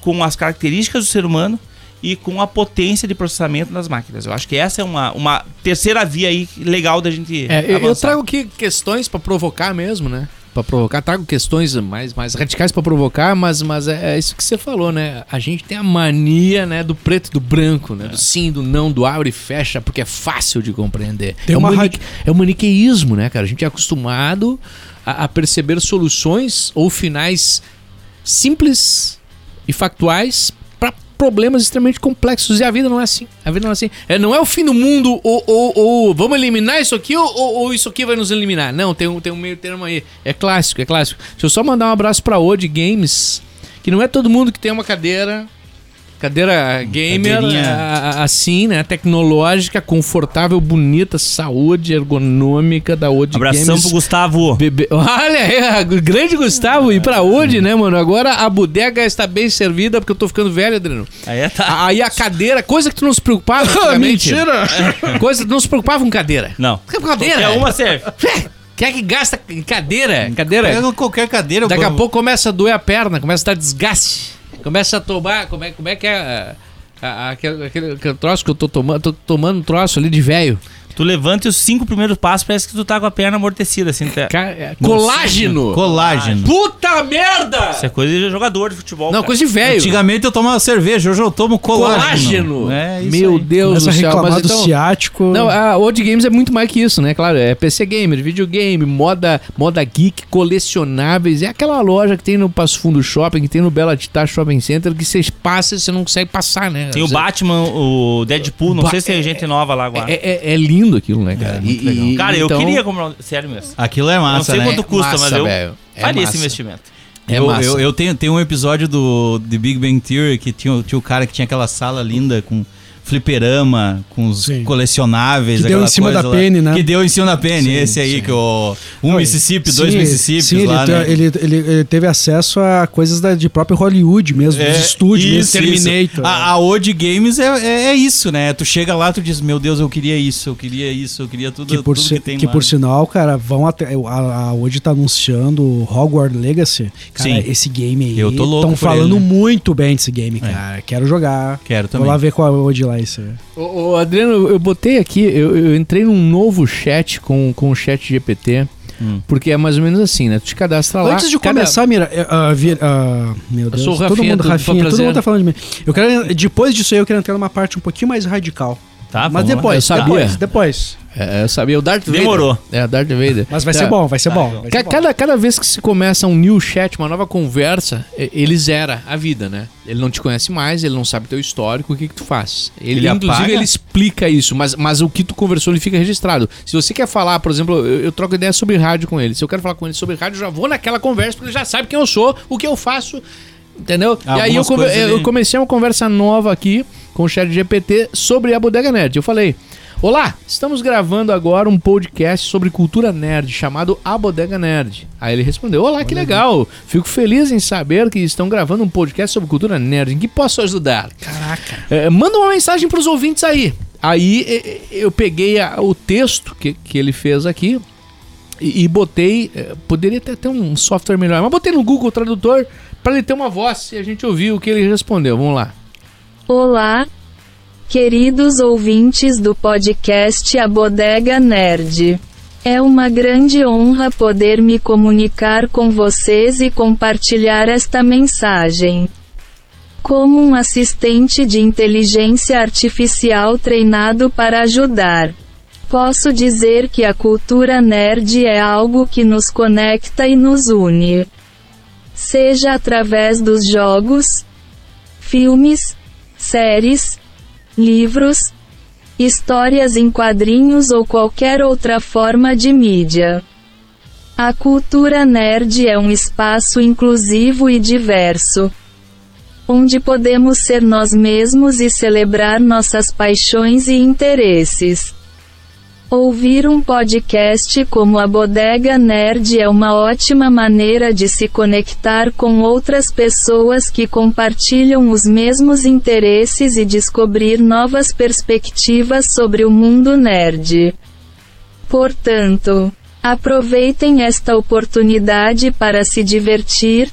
com as características do ser humano e com a potência de processamento das máquinas. Eu acho que essa é uma, uma terceira via aí legal da gente É, eu, eu trago aqui questões pra provocar mesmo, né? Pra provocar, trago questões mais, mais radicais pra provocar, mas, mas é, é isso que você falou, né? A gente tem a mania, né, do preto e do branco, né? Do sim, do não, do abre e fecha, porque é fácil de compreender. Tem é, uma radi- é o maniqueísmo, né, cara? A gente é acostumado a, a perceber soluções ou finais simples e factuais para problemas extremamente complexos. E a vida não é assim. A vida não é assim. É, não é o fim do mundo ou, ou, ou vamos eliminar isso aqui ou, ou- ou isso aqui vai nos eliminar. Não, tem um, tem um meio termo aí. É clássico, é clássico. Deixa eu só mandar um abraço pra Ode Games, que não é todo mundo que tem uma cadeira... Cadeira gamer, a- a- assim, né? Tecnológica, confortável, bonita, saúde ergonômica da Ode Abração Games. pro Gustavo. Bebê- Olha aí, grande Gustavo, e pra hoje, né, mano? Agora a bodega está bem servida, porque eu tô ficando velho, Adriano. Aí é tá. Aí a cadeira, coisa que tu não se preocupava antigamente. Coisa que tu não se preocupava com cadeira. Não. Com cadeira. É uma serve. Quem é que gasta em cadeira? Cadeira. Pega qualquer cadeira. Daqui a pouco começa a doer a perna, começa a dar desgaste. Começa a tomar. Como é, como é que é. a- a- aquele, aquele, troço que eu tô tomando, tô tomando um troço ali de velho. Tu levanta e os cinco primeiros passos, parece que tu tá com a perna amortecida, assim. Tá... Ca- é, Colágeno! Colágeno. Puta merda! Isso é coisa de jogador de futebol. Não, cara. coisa de velho. Antigamente eu tomava cerveja, hoje eu tomo colágeno. Colágeno! É isso Meu aí. Deus Começa do céu. Mas então, ciático. não, a Old Games é muito mais que isso, né? Claro, é PC Gamer, videogame, moda, moda geek, colecionáveis. É aquela loja que tem no Passo Fundo Shopping, que tem no Bela Tita Shopping Center, que você passa e você não consegue passar, né? Tem o Batman, o Deadpool, não Ba- sei se tem gente nova lá agora. É, é- é lindo lindo aquilo, né, cara? É, muito legal. Cara, eu então, queria comprar um... Sério mesmo. Aquilo é não massa, sei né? quanto custa, massa, mas eu velho. É faria massa. esse investimento. É eu, massa. eu, eu tenho, tenho um episódio do The Big Bang Theory que tinha, tinha o cara que tinha aquela sala linda com fliperama, com os Sim. colecionáveis. Que deu em cima da lá. Penny, né? Que deu em cima da Penny, Sim, esse aí sim. que o... Um Não, Mississippi, dois sim, Mississippis sim, lá, ele, né? ele, ele- ele teve acesso a coisas da, de próprio Hollywood mesmo, dos estúdios mesmo, É, isso, isso. Terminator. A, a Odd Games é, é, é isso, né? Tu chega lá, tu diz, meu Deus, eu queria isso, eu queria isso, eu queria tudo que por, tudo si- que tem que lá. por sinal, cara, vão até. A, a hoje tá anunciando o Hogwarts Legacy. Cara, Sim. esse game aí. Eu tô louco Estão falando ele, né? muito bem desse game, cara. Quero jogar. Quero Vou também. lá ver qual é o hoje lá isso. aí. Ô, ô, Adriano, eu botei aqui, eu, eu entrei num novo chat com, com o chat GPT, Hum. porque é mais ou menos assim, né? Tu te cadastra lá. Antes de cada- começar, Mira, é, vir- ah, meu Deus, sou o todo Rafinha, mundo, foi um Rafinha, todo mundo tá falando de mim. Eu quero, depois disso aí, eu quero entrar numa parte um pouquinho mais radical. Tá, Mas depois, Eu sabia. depois, depois. É, eu sabia, o Darth Vader. Demorou. É, o Darth Vader. Mas vai ser bom, vai ser Tá, bom. então. vai ser bom. Cada, cada vez que se começa um new chat, uma nova conversa, ele zera a vida, né? Ele não te conhece mais, ele não sabe teu histórico, o que que tu faz. Ele, Ele inclusive, apaga? ele explica isso, mas, mas o que tu conversou, ele fica registrado. Se você quer falar, por exemplo, eu, eu troco ideia sobre rádio com ele. Se eu quero falar com ele sobre rádio, eu já vou naquela conversa, porque ele já sabe quem eu sou, o que eu faço, entendeu? e aí eu, come- eu comecei uma conversa nova aqui com o chat GPT sobre a Bodega Nerd. Eu falei... Olá, estamos gravando agora um podcast sobre cultura nerd chamado A Bodega Nerd. Aí ele respondeu: Olá, que legal. Fico feliz em saber que estão gravando um podcast sobre cultura nerd. Em que posso ajudar? Caraca. É, manda uma mensagem para os ouvintes aí. Aí e- e- eu peguei a- o texto que, que ele fez aqui e, e botei. é, Poderia ter, ter um software melhor, mas botei no Google Tradutor para ele ter uma voz e a gente ouvir o que ele respondeu. Vamos lá. Olá, queridos ouvintes do podcast A Bodega Nerd. É uma grande honra poder me comunicar com vocês e compartilhar esta mensagem. Como um assistente de inteligência artificial treinado para ajudar, posso dizer que a cultura nerd é algo que nos conecta e nos une. Seja através dos jogos, filmes, séries, livros, histórias em quadrinhos ou qualquer outra forma de mídia. A cultura nerd é um espaço inclusivo e diverso, onde podemos ser nós mesmos e celebrar nossas paixões e interesses. Ouvir um podcast como a Bodega Nerd é uma ótima maneira de se conectar com outras pessoas que compartilham os mesmos interesses e descobrir novas perspectivas sobre o mundo nerd. Portanto, aproveitem esta oportunidade para se divertir,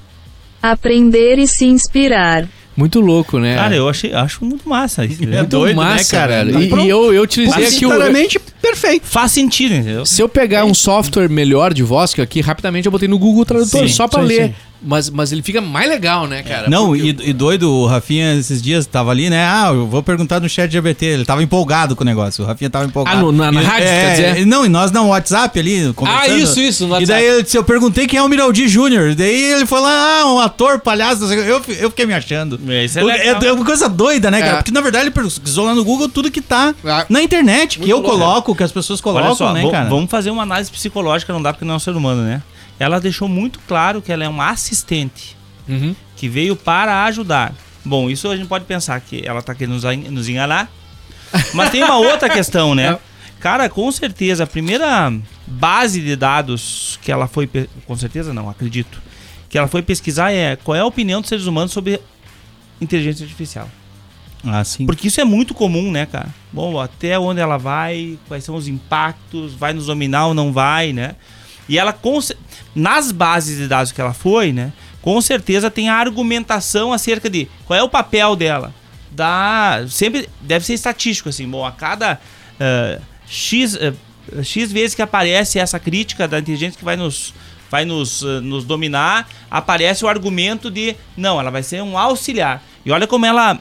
aprender e se inspirar. Muito louco, né? Cara, eu achei, acho muito massa isso. É né? muito doido, né, massa, cara? velho. Tá E, e eu, eu utilizei aqui o. Sinceramente, perfeito. Faz sentido, entendeu? Se eu pegar um software melhor de voz, que aqui rapidamente eu botei no Google Tradutor Sim, só pra sim, ler. sim. Mas, mas ele fica mais legal, né, cara? Não, Porque- e, e doido, o Rafinha esses dias tava ali, né? Ah, eu vou perguntar no chat GBT. Ele tava empolgado com o negócio. O Rafinha tava empolgado. Ah, no- na- na E- rádio, é, quer dizer? Não, e nós no WhatsApp ali, conversando. Ah, isso, isso, no E WhatsApp. daí eu, disse- eu perguntei quem é o Miraldi Júnior. Daí ele falou, ah, um ator, palhaço. não. Eu, eu fiquei me achando. É, isso é legal. é uma coisa doida, né, cara? É. Porque na verdade ele pesquisou lá no Google tudo que tá Ah. na internet, que Muito eu louco. coloco, que as pessoas colocam, Olha só, né, cara? vamos fazer uma análise psicológica, não dá porque não é um ser humano, né? Ela deixou muito claro que ela é uma assistente Uhum. que veio para ajudar. Bom, isso a gente pode pensar que ela tá querendo nos, en- nos enganar. Mas tem uma outra questão, né? Cara, com certeza, a primeira base de dados que ela foi. Com certeza não, acredito. Que ela foi pesquisar é qual é a opinião dos seres humanos sobre inteligência artificial. Ah, sim. Porque isso é muito comum, né, cara? Bom, até onde ela vai, quais são os impactos, vai nos dominar ou não vai, né? E ela, nas bases de dados que ela foi, né, com certeza tem a argumentação acerca de qual é o papel dela. Da, sempre deve ser estatístico, assim, bom, a cada eh, X, eh, X vezes que aparece essa crítica da inteligência que vai nos, vai nos, eh, nos dominar, aparece o argumento de, não, ela vai ser um auxiliar. E olha como ela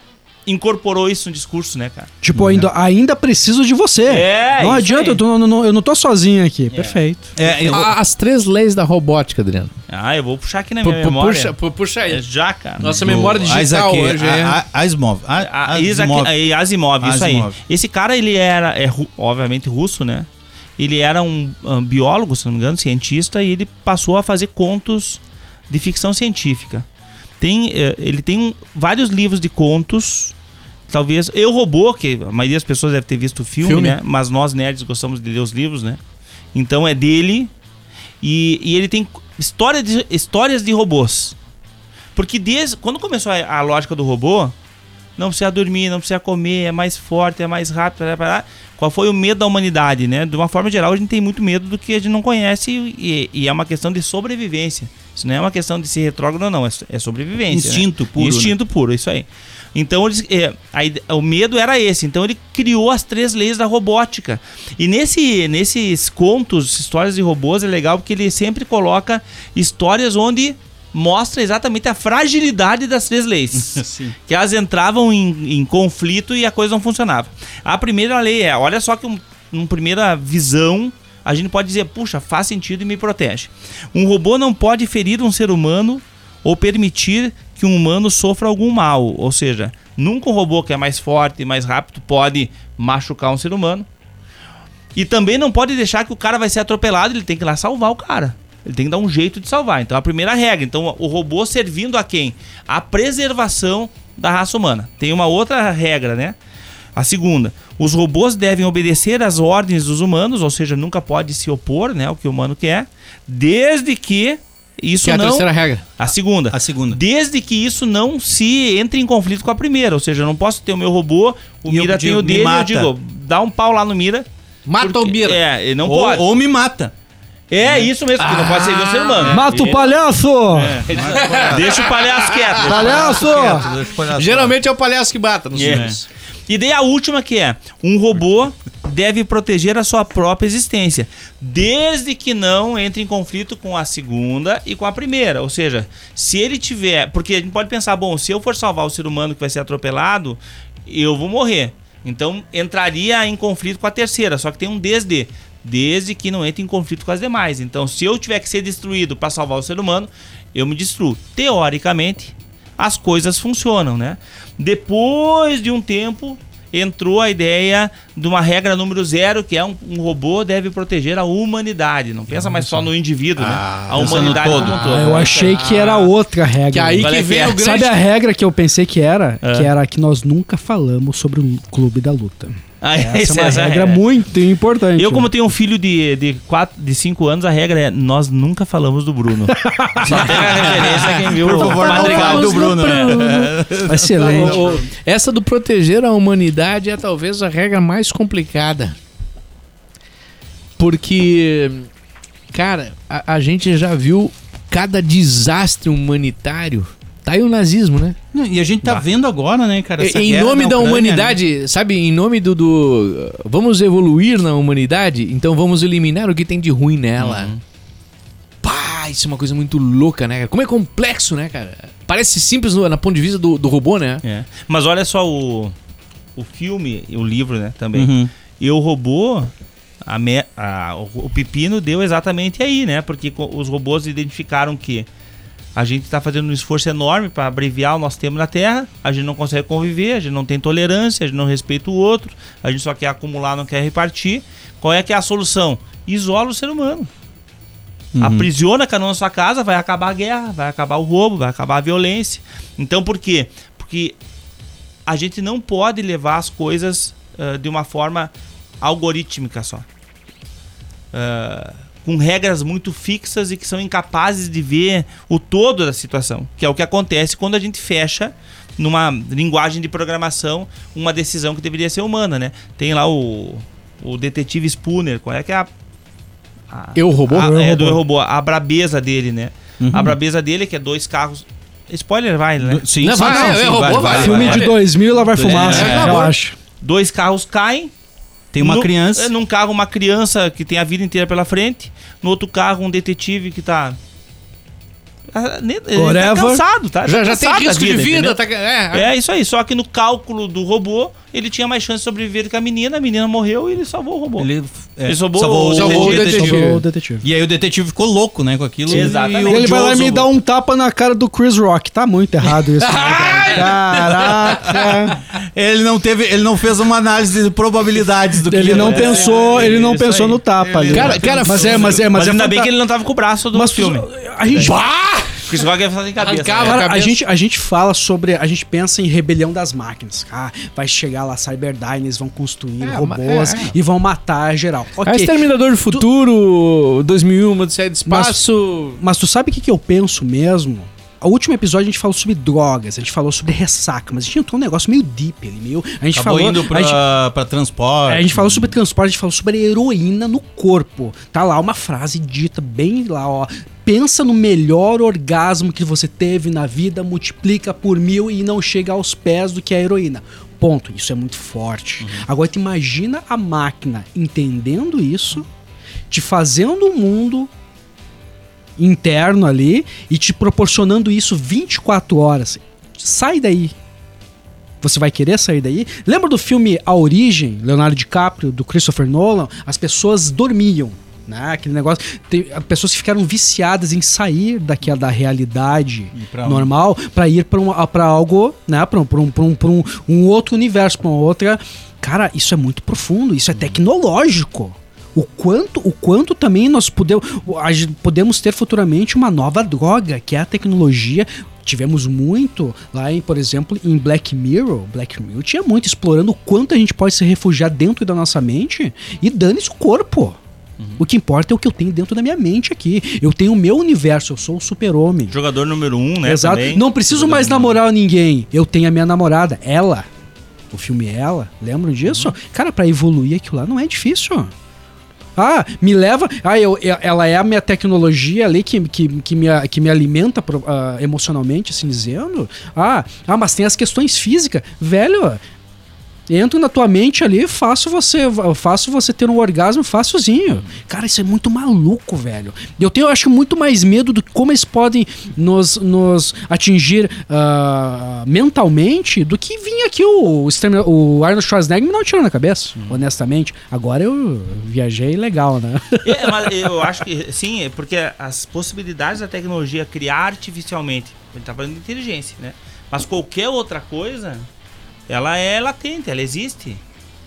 incorporou isso no discurso, né, cara? Tipo, ainda, ainda preciso de você. É, não adianta, eu, tô- não- não- eu não tô sozinho aqui. Perfeito. É, eu- A- As três leis da robótica, Adriano. Ah, eu vou puxar aqui na minha pu- memória. Puxa, pu- puxa aí. É já, cara. Nossa Do memória digital Isaac- hoje é... a- a- Asimov. A- A Isaac, Asimov. Asimov, isso Asimov. aí. Esse cara, ele era, é, obviamente, russo, né? Ele era um, um biólogo, se não me engano, cientista, e ele passou a fazer contos de ficção científica. Tem, eh, ele tem vários livros de contos, talvez... Eu, Robô, que a maioria das pessoas deve ter visto o filme, Filme. né? Mas nós, nerds, gostamos de ler os livros, né? Então é dele, e, e ele tem história de, histórias de robôs. Porque desde quando começou a, a lógica do robô, não precisa dormir, não precisa comer, é mais forte, é mais rápido. Blá, blá, blá. Qual foi o medo da humanidade, né? De uma forma geral, a gente tem muito medo do que a gente não conhece e, e é uma questão de sobrevivência. Isso não é uma questão de ser retrógrado, não, é, é sobrevivência. né? Instinto puro, né? Instinto puro, isso aí. Então, eles, é, a o medo era esse. Então, ele criou as três leis da robótica. E nesse, nesses contos, histórias de robôs, é legal porque ele sempre coloca histórias onde mostra exatamente a fragilidade das três leis. Sim. que elas entravam em, em conflito e a coisa não funcionava. A primeira lei é, olha só que um, uma primeira visão, a gente pode dizer, puxa, faz sentido e me protege. Um robô não pode ferir um ser humano ou permitir que um humano sofra algum mal. Ou seja, nunca um robô que é mais forte e mais rápido pode machucar um ser humano. E também não pode deixar que o cara vai ser atropelado, ele tem que ir lá salvar o cara. Ele tem que dar um jeito de salvar. Então a primeira regra, então o robô servindo a quem? A preservação da raça humana. Tem uma outra regra, né? A segunda, os robôs devem obedecer às ordens dos humanos, ou seja, nunca pode se opor, né, ao que o humano quer, desde que isso Que é a não terceira regra. a segunda. A segunda. Desde que isso não se entre em conflito com a primeira. Ou seja, eu não posso ter o meu robô, o E eu Mira tem digo, o dele, eu mata. digo, dá um pau lá no Mira. Mata porque- o Mira. É, ele não Ou, pode. ou me mata. É isso mesmo, que não pode servir um ser humano. Mata o E- palhaço! Deixa o palhaço quieto. Palhaço! Geralmente é o palhaço que bata nos É. filmes. E daí a última que é, um robô deve proteger a sua própria existência, desde que não entre em conflito com a segunda e com a primeira. Ou seja, se ele tiver, porque a gente pode pensar, bom, se eu for salvar o ser humano que vai ser atropelado, eu vou morrer. Então entraria em conflito com a terceira, só que tem um desde, desde que não entre em conflito com as demais. Então, se eu tiver que ser destruído para salvar o ser humano, eu me destruo. Teoricamente, as coisas funcionam, né? Depois de um tempo, entrou a ideia de uma regra número zero, que é um, um robô deve proteger a humanidade. Não pensa mais só no indivíduo, né? A pensa no humanidade todo. como todo. Ah, eu achei que era outra regra. Que aí é que que vem é? o grande... Sabe a regra que eu pensei que era? É. Que era que nós nunca falamos sobre o clube da luta. Ah, Essa é uma essa regra é. muito importante. Eu, como tenho um filho de 5 de quatro, de cinco anos, a regra é nós nunca falamos do Bruno. Só tem a referência quem viu Por o favor, Madrigal do Bruno. né? Excelente. Essa do proteger a humanidade é talvez a regra mais complicada. Porque, cara, a, a gente já viu cada desastre humanitário. Tá aí o nazismo, né? Não, E a gente tá vendo agora, né, cara? essa em nome da Ucrânia, humanidade, sabe? Em nome do, do. Vamos evoluir na humanidade, então vamos eliminar o que tem de ruim nela. Uhum. Pá, isso é uma coisa muito louca, né? cara? Como é complexo, né, cara? Parece simples no, na ponto de vista do, do robô, né? É. Mas olha só o, o filme e o livro, né, também. Uhum. E o robô, a me- a- o, o pepino deu exatamente aí, né? Porque os robôs identificaram que a gente está fazendo um esforço enorme para abreviar o nosso tempo na Terra, a gente não consegue conviver, a gente não tem tolerância, a gente não respeita o outro, a gente só quer acumular, não quer repartir. Qual é que é a solução? Isola o ser humano. Aprisiona cada um na sua casa, vai acabar a guerra, vai acabar o roubo, vai acabar a violência. Então por quê? Porque a gente não pode levar as coisas ah, de uma forma algorítmica só. Ah, com regras muito fixas e que são incapazes de ver o todo da situação, que é o que acontece quando a gente fecha numa linguagem de programação uma decisão que deveria ser humana, né? Tem lá o, o detetive Spooner, qual é que é a, a Eu robô? a- é, do robô, a brabeza dele, né? Uhum. A brabeza dele que é dois carros. Spoiler vai, né? Sim, Não, sim, vai, sim, é, sim, é, robô, vai, Filme vai. de 2000 ela vai fumaça, É, eu acho. Dois carros caem. Tem uma No- criança. é, Num carro, uma criança que tem a vida inteira pela frente. No outro carro, um detetive que tá ah, ele tá cansado, tá? Já, Tá já tem risco de vida. Tá, é, É isso aí, só que no cálculo do robô, ele tinha mais chance de sobreviver que a menina, a menina morreu e ele salvou o robô. Ele, é, Ele salvou salvou o salvou o detetive. detetive. Salvou o detetive. E aí o detetive ficou louco, né, com aquilo. Exatamente. E Ele vai lá e me dá um tapa na cara do Chris Rock. Tá muito errado isso. né, cara? Caraca. Ele não teve, ele não fez uma análise de probabilidades do que Ele não ia- pensou, É, ele não pensou aí. no tapa ali. Cara- cara, mas é, mas é, mas, Mas, é ainda bem que ele não tava com o braço do mas filme. a gente Chris Rock ia fazer cabeça. Arrancava. né? Cara, a gente, a gente fala sobre. A gente pensa em rebelião das máquinas. Ah, vai chegar lá Cyberdyne, eles vão construir É, robôs é, é. e vão matar geral. É Ok. Exterminador do Futuro, 2001, Odisseia do Espaço. Mas tu sabe o que, que eu penso mesmo? O último episódio a gente falou sobre drogas, a gente falou sobre ressaca, mas a gente entrou num negócio meio deep ali, meio. A gente Acabou falou. indo a gente- pra, pra transporte. É, a gente falou sobre transporte, a gente falou sobre heroína no corpo. Tá lá uma frase dita bem lá, ó. Pensa no melhor orgasmo que você teve na vida, multiplica por mil e não chega aos pés do que a heroína. Ponto. Isso é muito forte. Agora, tu imagina a máquina entendendo isso, te fazendo um mundo interno ali e te proporcionando isso 24 horas. Sai daí. Você vai querer sair daí? Lembra do filme A Origem, Leonardo DiCaprio, do Christopher Nolan? As pessoas dormiam. Né? Aquele negócio. Tem pessoas que ficaram viciadas em sair daquela da realidade pra normal para ir para um, pra algo, né? Para um, pra um, pra um, pra um, um outro universo, para uma outra. Cara, isso é muito profundo, isso é tecnológico. O quanto, o quanto também nós podemos, podemos ter futuramente uma nova droga, que é a tecnologia. Tivemos muito lá em, por exemplo, em Black Mirror. Black Mirror tinha muito explorando o quanto a gente pode se refugiar dentro da nossa mente e dane-se o corpo. O que importa é o que eu tenho dentro da minha mente aqui. Eu tenho o meu universo, eu sou o super-homem. Jogador número um, né? Exato. também. Não preciso Jogador mais número namorar ninguém. Eu tenho a minha namorada, ela. O filme Ela, lembram disso? Cara, pra evoluir aquilo lá não é difícil. Ah, me leva. Ah, eu, ela é a minha tecnologia ali que, que, que, me, que me alimenta ah, emocionalmente, assim dizendo. Ah, ah, mas tem as questões físicas. Velho, entro na tua mente ali, faço você, faço você ter um orgasmo facilzinho. Cara, isso é muito maluco, velho. Eu tenho, eu acho, muito mais medo do como eles podem nos, nos atingir ah, mentalmente do que vir aqui o, o, o Arnold Schwarzenegger me dar um tiro na cabeça, honestamente. Agora eu viajei legal, né? É, mas eu acho que sim, é porque as possibilidades da tecnologia criar artificialmente, gente tá falando de inteligência, né? Mas qualquer outra coisa, ela é latente, ela existe.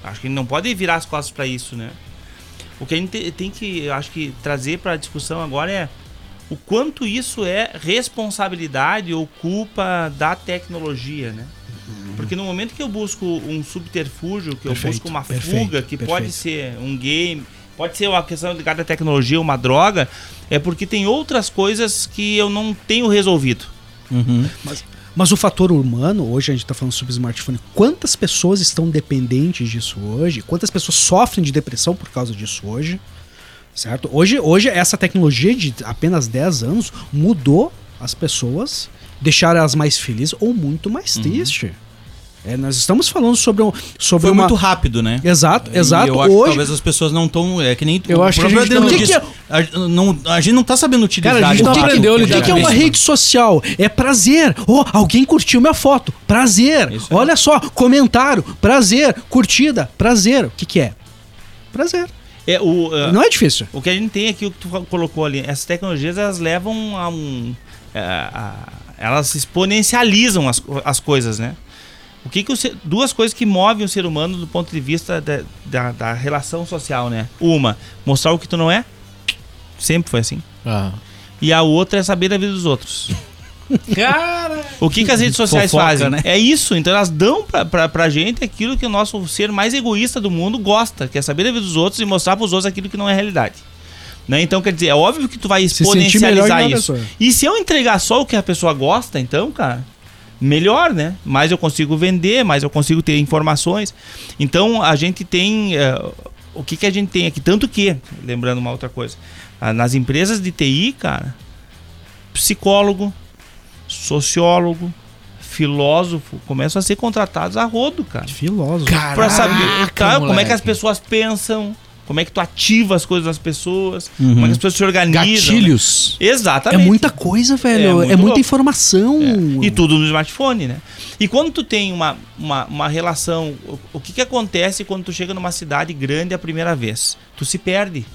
Acho que não pode virar as costas para isso, né? O que a gente te- tem que, eu acho que trazer para a discussão agora é o quanto isso é responsabilidade ou culpa da tecnologia, né? Porque no momento que eu busco um subterfúgio, que eu Perfeito, busco uma perfeito, fuga, que pode perfeito. ser um game, pode ser uma questão ligada à tecnologia, uma droga, é porque tem outras coisas que eu não tenho resolvido. Uhum. Mas o fator humano, hoje a gente tá falando sobre smartphone, quantas pessoas estão dependentes disso hoje? Quantas pessoas sofrem de depressão por causa disso hoje? Certo? Hoje, hoje essa tecnologia de apenas 10 anos mudou as pessoas, deixaram elas mais felizes ou muito mais tristes. É, nós estamos falando sobre, um, sobre Foi uma... muito rápido, né? Exato, E exato. eu acho que hoje, talvez as pessoas não estão. É que nem. Eu acho que a gente não- O que disse, A, não, a gente não tá sabendo utilizar. Cara, a gente não aprendeu a o que, que é uma isso. rede social? É prazer. Oh, alguém curtiu minha foto. Prazer. Isso aí. Olha só, comentário. Prazer. Curtida. Prazer. O que, que é? Prazer. É, o, uh, Não é difícil. o que a gente tem aqui, o que tu colocou ali, essas tecnologias elas levam a um. é, a- elas exponencializam as, as coisas, né? O que que o ser- duas coisas que movem o ser humano do ponto de vista da, da, da relação social, né? Uma, mostrar o que tu não é. Sempre foi assim. Ah. E a outra é saber da vida dos outros. Cara! O que, que as redes sociais Fofoca, fazem? né? É isso. Então elas dão pra, pra, pra gente aquilo que o nosso ser mais egoísta do mundo gosta, que é saber da vida dos outros e mostrar pros outros aquilo que não é realidade. Né? Então, quer dizer, é óbvio que tu vai Se exponencializar a isso. E se eu entregar só o que a pessoa gosta, então, cara, melhor, né? Mais eu consigo vender, mais eu consigo ter informações. Então, a gente tem. eh, o que, que a gente tem aqui? Tanto que, lembrando uma outra coisa, ah, nas empresas de TI, cara, psicólogo, sociólogo, filósofo começam a ser contratados a rodo, cara. Filósofo. Pra saber Caraca, tá, como é que as pessoas pensam, como é que tu ativa as coisas das pessoas, como é que as pessoas se organizam. né? Gatilhos. É Exatamente. muita coisa, velho. É É, muita informação. E tudo no smartphone, né? E quando tu tem uma, uma, uma relação, o, o que, que acontece quando tu chega numa cidade grande a primeira vez? Tu se perde.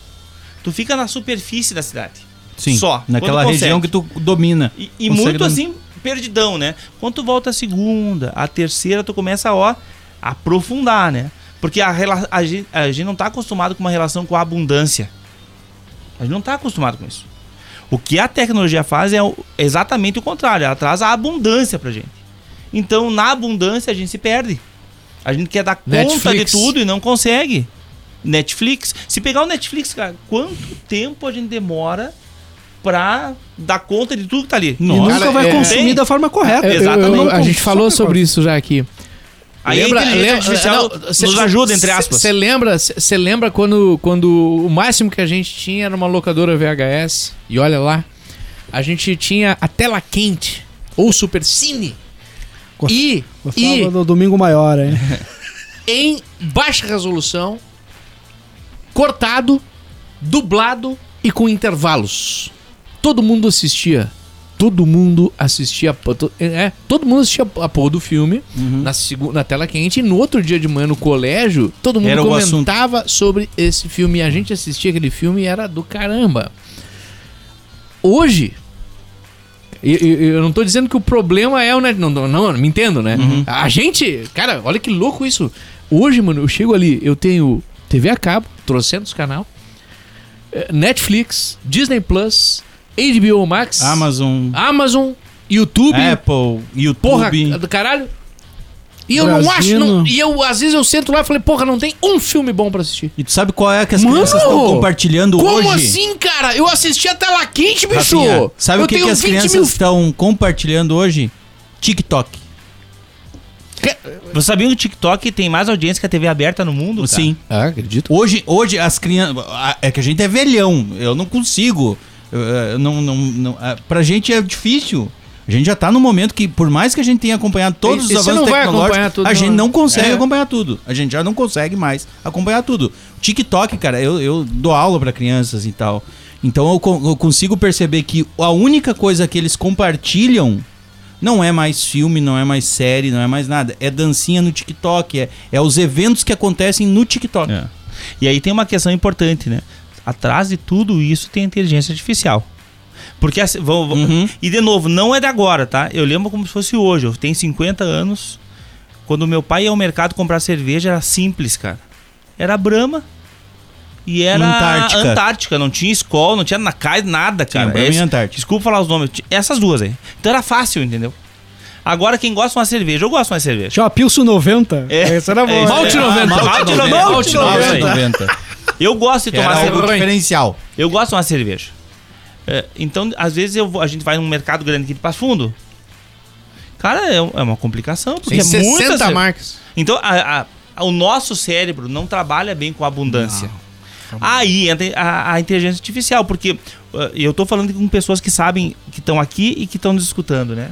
Tu fica na superfície da cidade. Sim, Só. naquela região que tu domina. E, e muito dominar. assim, perdidão, né? Quando tu volta a segunda, a terceira, tu começa ó, a aprofundar, né? Porque a, rela- a, gente, a gente não tá acostumado com uma relação com a abundância. A gente não tá acostumado com isso. O que a tecnologia faz é exatamente o contrário, ela traz a abundância pra gente. Então, na abundância, a gente se perde. A gente quer dar conta Netflix. de tudo e não consegue. Netflix. Se pegar o Netflix, cara, quanto tempo a gente demora pra dar conta de tudo que tá ali? E Nossa, nunca Cara, vai é- consumir da forma correta. É, eu- eu- Exatamente. a gente falou sobre isso já aqui. Aí a inteligência artificial nos ajuda, entre aspas. Você lembra, você lembra quando, quando o máximo que a gente tinha era uma locadora VHS? E olha lá, a gente tinha a tela quente ou Super Cine. Gost- E, Gostava e do Domingo Maior, hein? em baixa resolução, cortado, dublado e com intervalos. Todo mundo assistia. Todo mundo assistia. to- É, todo mundo assistia a porra do filme Uhum. na, na tela quente. E no outro dia de manhã no colégio, todo mundo Era comentava sobre esse filme. E a gente assistia aquele filme e era do caramba. Hoje. e- e- Eu não tô dizendo que o problema é o net. Não, não, não, me entendo, né? Uhum. A gente. Cara, olha que louco isso. Hoje, mano, eu chego ali, eu tenho TV a cabo, trocentos canal, eh, Netflix, Disney Plus, HBO Max, Amazon, Amazon, YouTube, Apple, YouTube. porra do caralho. E eu não acho, não, e eu às vezes eu sento lá e falei, porra, não tem um filme bom pra assistir. E tu sabe qual é que as Mano! crianças estão compartilhando Como hoje? assim, cara? Eu assisti a tela quente, bicho. Rafinha, sabe eu o que, que as 20 crianças mil estão compartilhando hoje? TikTok. Você sabia que o TikTok tem mais audiência que a TV aberta no mundo? cara? Sim. Ah, acredito. Hoje, hoje as crianças. É que a gente é velhão. Eu não consigo. Eu não, não, não, ah, pra gente é difícil. A gente já tá no momento que, por mais que a gente tenha acompanhado todos E- os avanços tecnológicos, a gente não. não consegue É. acompanhar tudo. A gente já não consegue mais acompanhar tudo. TikTok, cara, eu, eu dou aula pra crianças e tal. Então eu, eu consigo perceber que a única coisa que eles compartilham não é mais filme, não é mais série, não é mais nada. É dancinha no TikTok, é, é os eventos que acontecem no TikTok. É. E aí tem uma questão importante, né? Atrás de tudo isso tem a inteligência artificial. Porque assim, vão- Uhum. e de novo, não é de agora, tá? Eu lembro como se fosse hoje. Eu tenho 50 anos. Quando meu pai ia ao mercado comprar cerveja, era simples, cara. Era Brahma. E era Antártica. Antártica, não tinha escola, não tinha na casa, nada, cara. Brahma e Esse- Antártica. Desculpa falar os nomes. Essas duas aí. Então era fácil, entendeu? Agora quem gosta de uma cerveja, eu gosto de uma cerveja. Tinha uma Pilso 90. É. Essa era É boa. isso Malte aí. 90. Ah, Malte 90. Malte 90. 90. Eu gosto de tomar era cerveja. algo diferencial. Eu gosto de uma cerveja. É, então, às vezes eu vou- a gente vai num mercado grande aqui de Passo Fundo. Cara, é, é uma complicação. Porque Tem é muita 60 cerveja. marcas. Então, a- a- o nosso cérebro não trabalha bem com abundância. Aí entra a, a inteligência artificial, porque uh, eu tô falando com pessoas que sabem, que estão aqui e que estão nos escutando, né?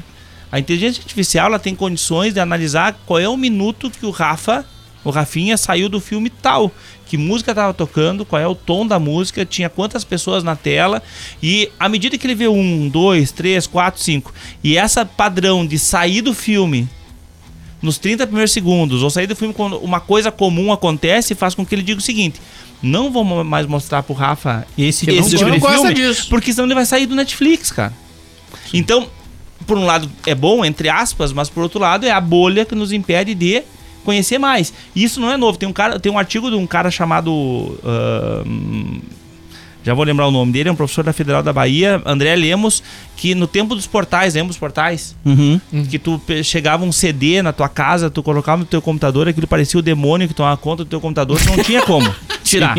A inteligência artificial ela tem condições de analisar qual é o minuto que o Rafa, o Rafinha, saiu do filme tal. Que música estava tocando, qual é o tom da música, tinha quantas pessoas na tela. E à medida que ele vê um, dois, três, quatro, cinco, e essa padrão de sair do filme nos 30 primeiros segundos, ou sair do filme quando uma coisa comum acontece, faz com que ele diga o seguinte: não vou mais mostrar pro Rafa esse, esse tipo de filme, disso. porque senão ele vai sair do Netflix, cara. Então, por um lado é bom, entre aspas, mas por outro lado é a bolha que nos impede de conhecer mais. E isso não é novo. Tem um cara, tem um artigo de um cara chamado hum, já vou lembrar o nome dele, é um professor da Federal da Bahia, André Lemos, que no tempo dos portais, lembra os portais? Uhum. Que tu chegava um CD na tua casa, tu colocava no teu computador, aquilo parecia o demônio que tomava conta do teu computador, tu não tinha como tirar.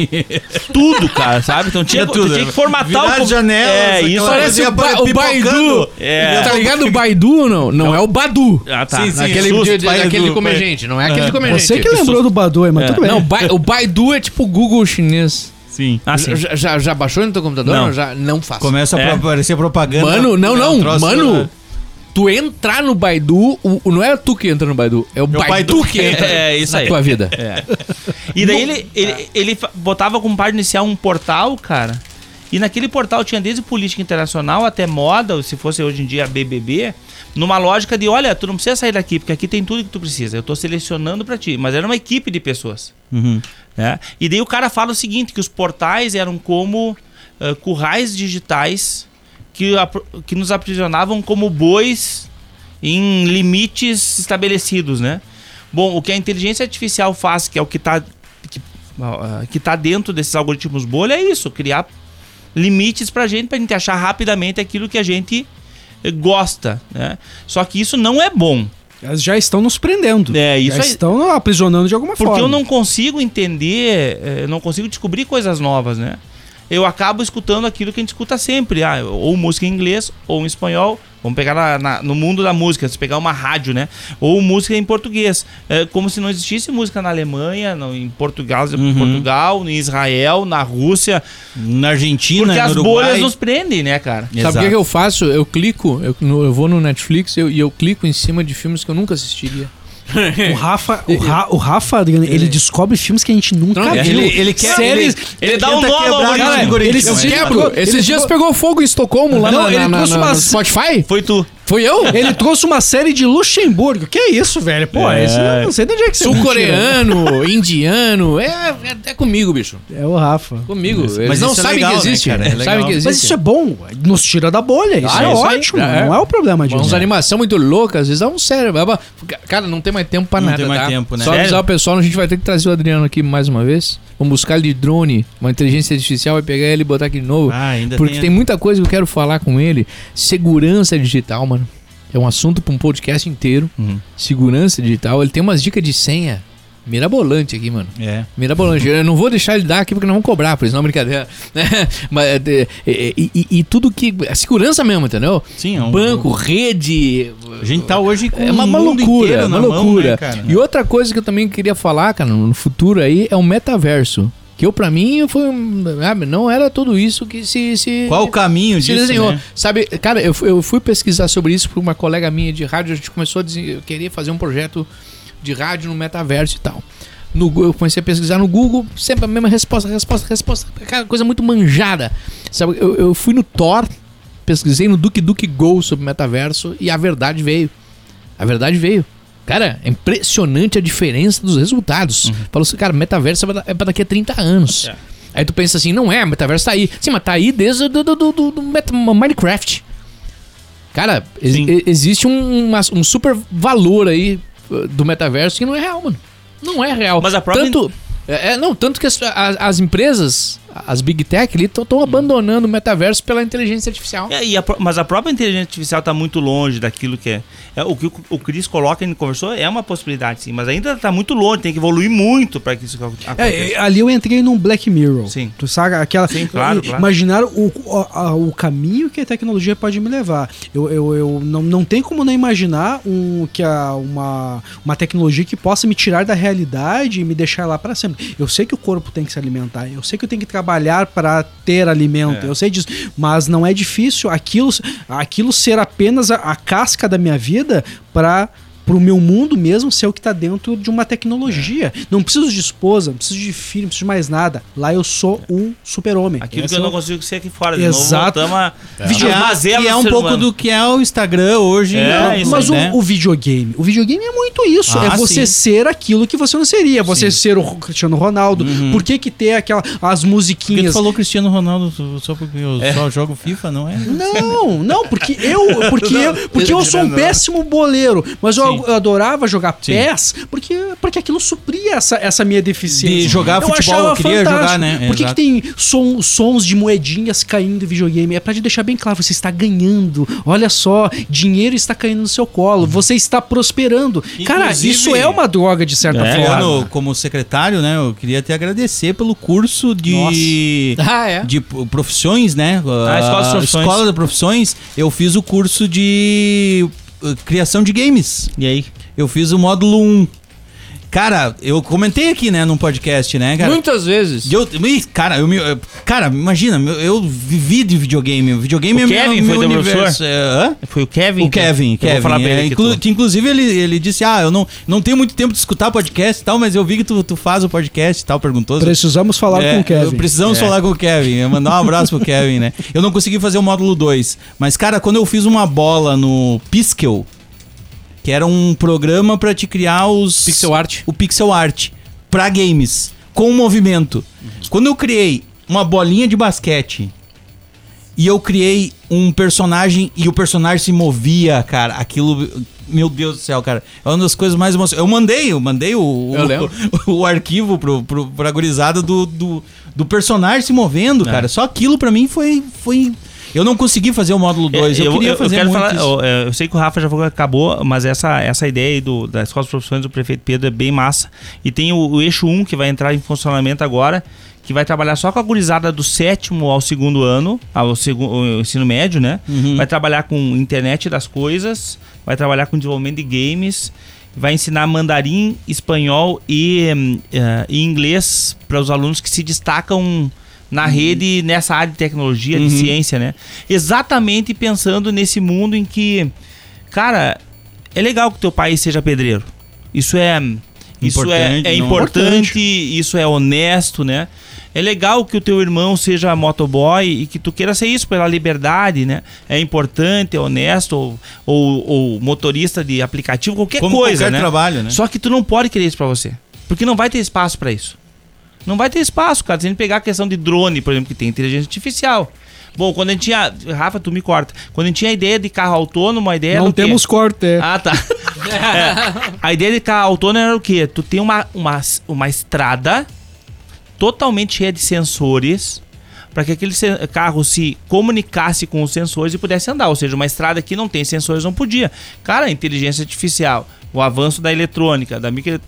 Tudo, cara, sabe? Então tinha, Tinha tu tudo, tinha que formatar virar o janelas, É, isso Parece o, ba o. Baidu. É. Tá ligado o Baidu ou não? Não é o Badu. Ah, tá. Sim, sim. Naquele, susto, de, de, Baidu, aquele de comer Bai- gente, não é aquele de comer Você gente. que lembrou do Badu aí, mas É. tudo bem. Não, o Baidu é tipo o Google chinês. Sim. Ah, sim. Já, já, já baixou no teu computador? Não. Já não faço. Começa É. a aparecer propaganda. Mano, não, É não. troço, mano, tu entrar no Baidu, o, não é tu que entra no Baidu, é o Baidu, Baidu que entra É, isso na aí. tua vida. É. E daí ele, ele, ele botava como parte inicial um portal, cara. E naquele portal tinha desde política internacional até moda, ou se fosse hoje em dia BBB, numa lógica de, olha, tu não precisa sair daqui, porque aqui tem tudo que tu precisa. Eu tô selecionando pra ti. Mas era uma equipe de pessoas. Uhum. né? E daí o cara fala o seguinte, que os portais eram como ah, currais digitais que, que nos aprisionavam como bois em limites estabelecidos, né? Bom, o que a inteligência artificial faz, que é o que está que, ah, que tá dentro desses algoritmos bolha, é isso, criar limites pra gente, pra gente achar rapidamente aquilo que a gente eh, gosta, né? Só que isso não é bom. Elas já estão nos prendendo. É, isso já aí. estão aprisionando de alguma Porque forma. eu não consigo entender, eh, eu não consigo descobrir coisas novas, né? Eu acabo escutando aquilo que a gente escuta sempre, ah, ou música em inglês, ou em espanhol. Vamos pegar na- na- no mundo da música, se pegar uma rádio, né? Ou música em português. É, como se não existisse música na Alemanha, no- em Portugal, Uhum. Portugal, em Israel, na Rússia. Na Argentina, Porque as Uruguai. bolhas nos prendem, né, cara? Sabe o que, Exato. eu faço? Eu clico, eu, no- eu vou no Netflix eu- e eu clico em cima de filmes que eu nunca assistiria. O Rafa, o, Ra, o Rafa Adriano, ele descobre filmes que a gente nunca Não, viu. ele- ele quer- séries. Ele, ele dá um nó no algoritmo. algoritmo. ele ele Esses dias pegou fogo em Estocolmo lá Não, na, ele na- trouxe na- uma- no Spotify. Foi tu. Foi eu? Ele trouxe uma série de Luxemburgo. Que isso, velho? Pô, É. esse eu não sei de onde é que você Sul-coreano, indiano. É, é, é comigo, bicho. É o Rafa. Comigo. Mas Eles não isso é sabem legal, que né, existe. cara? É Não legal. sabem que existe. Mas isso é bom, nos tira da bolha. Isso Ah, é ótimo. É. Não é o problema disso. Uns animação muito louca, às vezes dá um cérebro. Cara, não tem mais tempo pra Não nada, tem mais tá? tempo, né? Só avisar Sério? o pessoal, a gente vai ter que trazer o Adriano aqui mais uma vez. Vamos buscar ele de drone, uma inteligência artificial, vai pegar ele e botar aqui de novo. Ah, ainda porque tem- tem muita coisa que eu quero falar com ele. Segurança digital, mano. É um assunto pra um podcast inteiro. Uhum. Segurança digital. Ele tem umas dicas de senha mirabolante aqui, mano. É. Mirabolante. Eu não vou deixar ele dar aqui porque não vão cobrar, por isso não é brincadeira. né? Mas, é, é, e, e- e tudo que. A segurança mesmo, entendeu? Sim, é um- Banco, rede. A gente tá hoje com É uma, uma mundo loucura, uma mão, loucura. né, cara? E outra coisa que eu também queria falar, cara, no futuro aí é o metaverso. Que eu, pra mim, foi. um- Não era tudo isso que se. se Qual o caminho se disso, desenhou. né? Sabe, cara, eu, fui- eu fui pesquisar sobre isso por uma colega minha de rádio. A gente começou a queria fazer um projeto de rádio no metaverso e tal. No, eu comecei a pesquisar no Google, sempre a mesma resposta, resposta, resposta. Cara, coisa muito manjada. Sabe, eu, eu fui no Thor, pesquisei no Duke Duke Go sobre metaverso e a verdade veio. A verdade veio. Cara, é impressionante a diferença dos resultados. Falou assim, cara, metaverso é pra, é daqui a 30 anos. É. Aí tu pensa assim, não é, metaverso tá aí. Sim, mas tá aí desde do, do, do, do- Minecraft. Cara, Sim. existe um, um super valor aí uh, do metaverso que não é real, mano. Não é real. Mas a própria- Tanto, é, é, não, tanto que as, as- as empresas, as big tech ali, estão abandonando o metaverso pela inteligência artificial. É, e a mas a própria inteligência artificial está muito longe daquilo que é. é o que o, o Cris coloca, ele conversou, é uma possibilidade, sim, mas ainda está muito longe, tem que evoluir muito para que isso aconteça. É, é, ali eu entrei num Black Mirror. Sim. Tu sabe aquela. Sim, claro, claro. Imaginar o, o, a- o caminho que a tecnologia pode me levar. Eu, eu, eu não, não tem como não imaginar um, que a, uma, uma tecnologia que possa me tirar da realidade e me deixar lá para sempre. Eu sei que o corpo tem que se alimentar, eu sei que eu tenho que trabalhar para ter alimento, É. eu sei disso, mas não é difícil aquilo, aquilo ser apenas a, a casca da minha vida para pro meu mundo mesmo ser o que tá dentro de uma tecnologia. Não preciso de esposa, não preciso de filho, não preciso de mais nada. Lá eu sou um super-homem. Aquilo Essa que eu é não consigo ser aqui fora. De Exato. novo, voltamos a... É, mazela que é um pouco humano. do que é o Instagram hoje. É, né? isso Mas né? o, o videogame, o videogame é muito isso. Ah, é você sim. ser aquilo que você não seria. Você Sim. ser o Cristiano Ronaldo. Uhum. Por que que ter aquela as Porque tu musiquinhas? falou Cristiano Ronaldo só porque eu só jogo FIFA, não é? Não, não, porque eu, porque eu, porque eu sou um péssimo boleiro, mas eu, Sim. Eu adorava jogar Sim. PES porque, porque aquilo supria essa, essa minha deficiência. De jogar futebol, eu queria fantástico. jogar, né? Por que, que tem som- sons de moedinhas caindo em videogame? É pra te deixar bem claro, você está ganhando. Olha só, dinheiro está caindo no seu colo, você está prosperando. Cara, Inclusive- isso é uma droga de certa É, forma. Adriano, como secretário, né? Eu queria te agradecer pelo curso de. Ah, é? De profissões, né? Ah, escola de profissões. Escola de profissões. Eu fiz o curso de criação de games. E aí? Eu fiz o módulo 1. Cara, eu comentei aqui, né, num podcast, né, cara? Muitas vezes. Eu, cara, eu, me- eu- cara, imagina, eu, eu vivi de videogame. O videogame O é meu, Kevin meu foi teu universo. professor? É, hã? Foi o Kevin? O Kevin, Eu Kevin. vou falar pra ele é, inclu- tu. que inclusive ele, ele disse: Ah, eu não, não tenho muito tempo de escutar podcast e tal, mas eu vi que tu, tu faz o podcast e tal, perguntou. Precisamos falar É, com o Kevin. Precisamos É. falar com o Kevin. Eu mandar um abraço pro Kevin, né? Eu não consegui fazer o módulo 2. Mas, cara, quando eu fiz uma bola no Piskel, que era um programa pra te criar os. Pixel art. O pixel art pra games, com movimento. Quando eu criei uma bolinha de basquete e eu criei um personagem e o personagem se movia, cara, aquilo. Meu Deus do céu, cara. É uma das coisas mais emocionantes. Eu mandei, eu mandei o, lembro. o, o arquivo pro, pro, pra gurizada do, do, do personagem se movendo, É. cara. Só aquilo pra mim foi. foi... Eu não consegui fazer o módulo 2. eu, queria fazer quero muito falar, eu, é, eu sei que o Rafa já acabou, mas essa, essa ideia aí do, da Escola de Profissões do Prefeito Pedro é bem massa. E tem o, o eixo 1 que vai entrar em funcionamento agora, que vai trabalhar só com a gurizada do sétimo ao segundo ano, ao segundo ensino médio, né? Uhum. Vai trabalhar com internet das coisas, vai trabalhar com desenvolvimento de games, vai ensinar mandarim, espanhol e, eh, e inglês para os alunos que se destacam na rede nessa área de tecnologia, de ciência, né? Exatamente pensando nesse mundo em que, cara, é legal que teu pai seja pedreiro. Isso é isso é, Importante, é não? importante, isso é honesto, né? É legal que o teu irmão seja motoboy e que tu queira ser isso pela liberdade, né? É importante, é honesto, ou, ou, ou motorista de aplicativo, qualquer Como coisa, qualquer né? trabalho, né? Só que tu não pode querer isso pra você. Porque não vai ter espaço pra isso. Não vai ter espaço, cara. Se a gente pegar a questão de drone, por exemplo, que tem inteligência artificial. Bom, quando a gente tinha. Rafa, tu me corta. Quando a gente tinha a ideia de carro autônomo, a ideia Não era o quê? temos corte. é. Ah, tá. É. A ideia de carro autônomo era o quê? Tu tem uma, uma, uma estrada totalmente cheia de sensores para que aquele carro se comunicasse com os sensores e pudesse andar. Ou seja, uma estrada que não tem sensores não podia. Cara, a inteligência artificial, o avanço da eletrônica, da micro,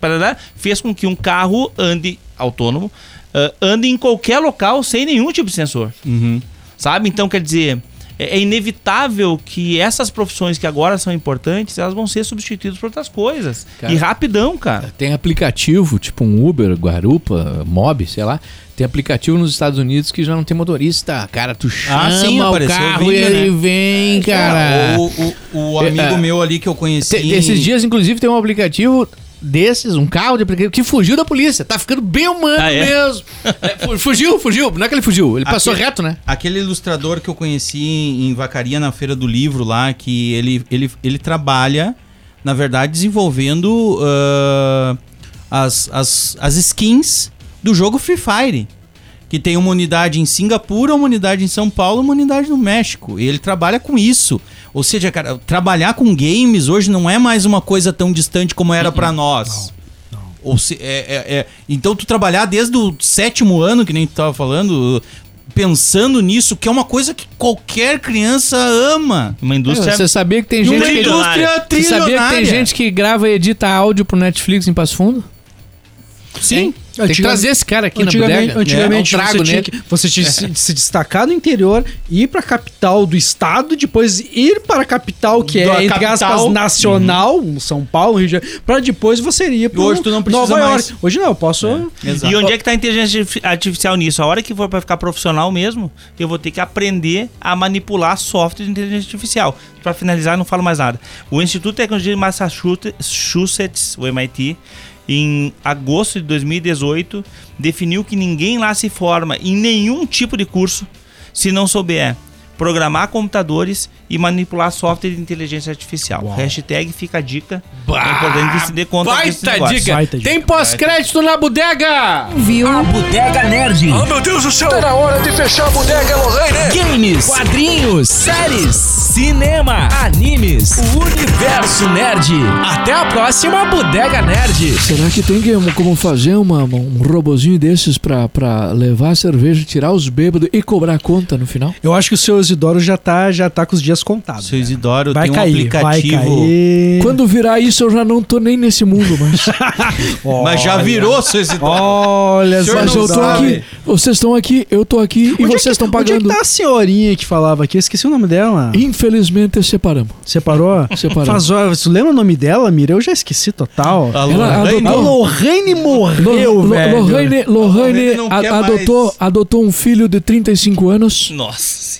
fez com que um carro ande autônomo, ah, ande em qualquer local sem nenhum tipo de sensor. Uhum. Sabe? Então, quer dizer, é, é inevitável que essas profissões que agora são importantes, elas vão ser substituídas por outras coisas. Cara. E rapidão, cara. Tem aplicativo, tipo um Uber, Guarupa, Mob, sei lá. Tem aplicativo nos Estados Unidos que já não tem motorista. Cara, tu chama Ah, sim, o carro e ele né? vem, cara. O, o, o amigo É, é. meu ali que eu conheci. Esses dias, inclusive, tem um aplicativo desses, um carro de aplicativo que fugiu da polícia. Tá ficando bem humano Ah, é? mesmo. É, fu- fugiu, fugiu. Não é que ele fugiu, ele passou Aquele- reto, né? Aquele ilustrador que eu conheci em Vacaria na Feira do Livro lá, que ele, ele, ele trabalha, na verdade, desenvolvendo ah, as, as, as skins do jogo Free Fire. Que tem uma unidade em Singapura, uma unidade em São Paulo, uma unidade no México. E ele trabalha com isso. Ou seja, cara, trabalhar com games hoje não é mais uma coisa tão distante como era pra nós. Ou se, é, é- é- então tu trabalhar desde o sétimo ano, que nem tu tava falando, pensando nisso, que é uma coisa que qualquer criança ama. Uma indústria. Você sabia que tem uma gente que... indústria Você sabia que tem gente que grava e edita áudio pro Netflix em Passo Fundo? Sim. Tem que trazer esse cara aqui na Antigamente, bodega. antigamente É, um trago você, tinha que, você tinha que se, se destacar no interior, ir pra capital do estado, depois ir para a capital, que Da é, entre capital. aspas, nacional, São Paulo, Rio de Janeiro, pra depois você ir para hoje tu não precisa Nova mais. York. Hoje não, eu posso... Exato. E onde é que tá a inteligência artifi- artificial nisso? A hora que for pra ficar profissional mesmo, eu vou ter que aprender a manipular software de inteligência artificial. Pra finalizar, eu não falo mais nada. O Instituto de Tecnologia de Massachusetts, o MIT, em agosto de 2018, definiu que ninguém lá se forma em nenhum tipo de curso se não souber programar computadores e manipular software de inteligência artificial. Hashtag fica a dica. é importante que se dê conta desse Baita negócio. dica. Baita dica. Tem pós-crédito na bodega. Viu? A Bodega Nerd. Oh, meu Deus do céu! Tá na hora de fechar a bodega, Lorraine! Games, quadrinhos, séries, cinema, animes, o universo nerd. Até a próxima Bodega Nerd. Será que tem como fazer uma- um robozinho desses pra, pra levar a cerveja, tirar os bêbados e cobrar a conta no final? Eu acho que o seu Isidoro já tá, já tá com os dias contados. Seu Isidoro Vai tem um cair, vai aplicativo. cair. Quando virar isso, eu já não tô nem nesse mundo mais. Mas já virou, seu Isidoro. Olha, senhor Mas eu tô sabe. aqui, vocês estão aqui, eu tô aqui e Onde é vocês estão Onde é que pagando. tá a senhorinha que falava aqui? Eu esqueci o nome dela. Infelizmente separamos. Separou? Separamos. Faz horas. Tu lembra o nome dela, Mira? Eu já esqueci total. A Ela Lorraine- A Lorraine morreu, Lo- velho. Lorraine, adotou, mais. adotou um filho de 35 anos. Nossa.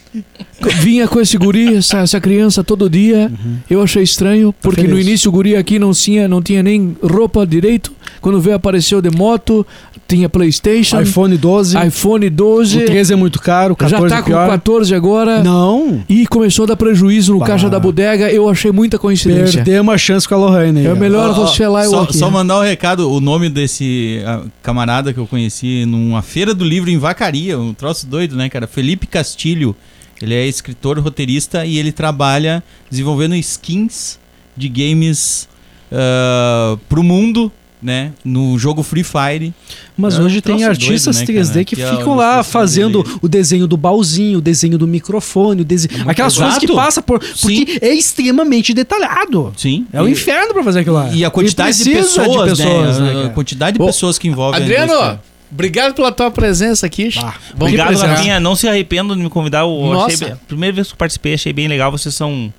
Vinha com esse guri, essa, essa criança todo dia. Eu achei estranho, porque no início o guri aqui não tinha, não tinha nem roupa direito. Quando veio apareceu de moto, tinha Playstation, iPhone 12. iPhone 12. O 13 é muito caro, o 14 já tá é com pior. 14 agora. Não. E começou a dar prejuízo no Bah. caixa da bodega. Eu achei muita coincidência. Perdemos a chance com a Lorraine. É melhor ó, você lá e só, aqui. só mandar um recado, o nome desse ah, camarada que eu conheci numa feira do livro em Vacaria, um troço doido, né, cara? Felipe Castilho. Ele é escritor, roteirista e ele trabalha desenvolvendo skins de games ah, pro mundo, né? No jogo Free Fire. Mas É um hoje tem troço artistas doido, né, 3D cara? que Que é ficam lá fazendo dele. o desenho do baúzinho, o desenho do microfone, o desenho. Aquelas coisas que passam por. Porque é extremamente detalhado. Sim. É o E- inferno pra fazer aquilo lá. E a quantidade de precisa pessoas, né? cara? A quantidade de pessoas que envolvem Adriano. Obrigado pela tua presença aqui. Vamos Obrigado. Rafinha. Não se arrependo de me convidar. Eu Nossa. achei bem- primeira vez que eu participei, achei bem legal. Vocês são.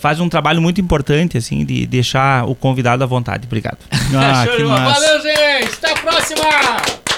fazem um trabalho muito importante, assim, de deixar o convidado à vontade. Obrigado. Ah. Valeu, gente. Até a próxima.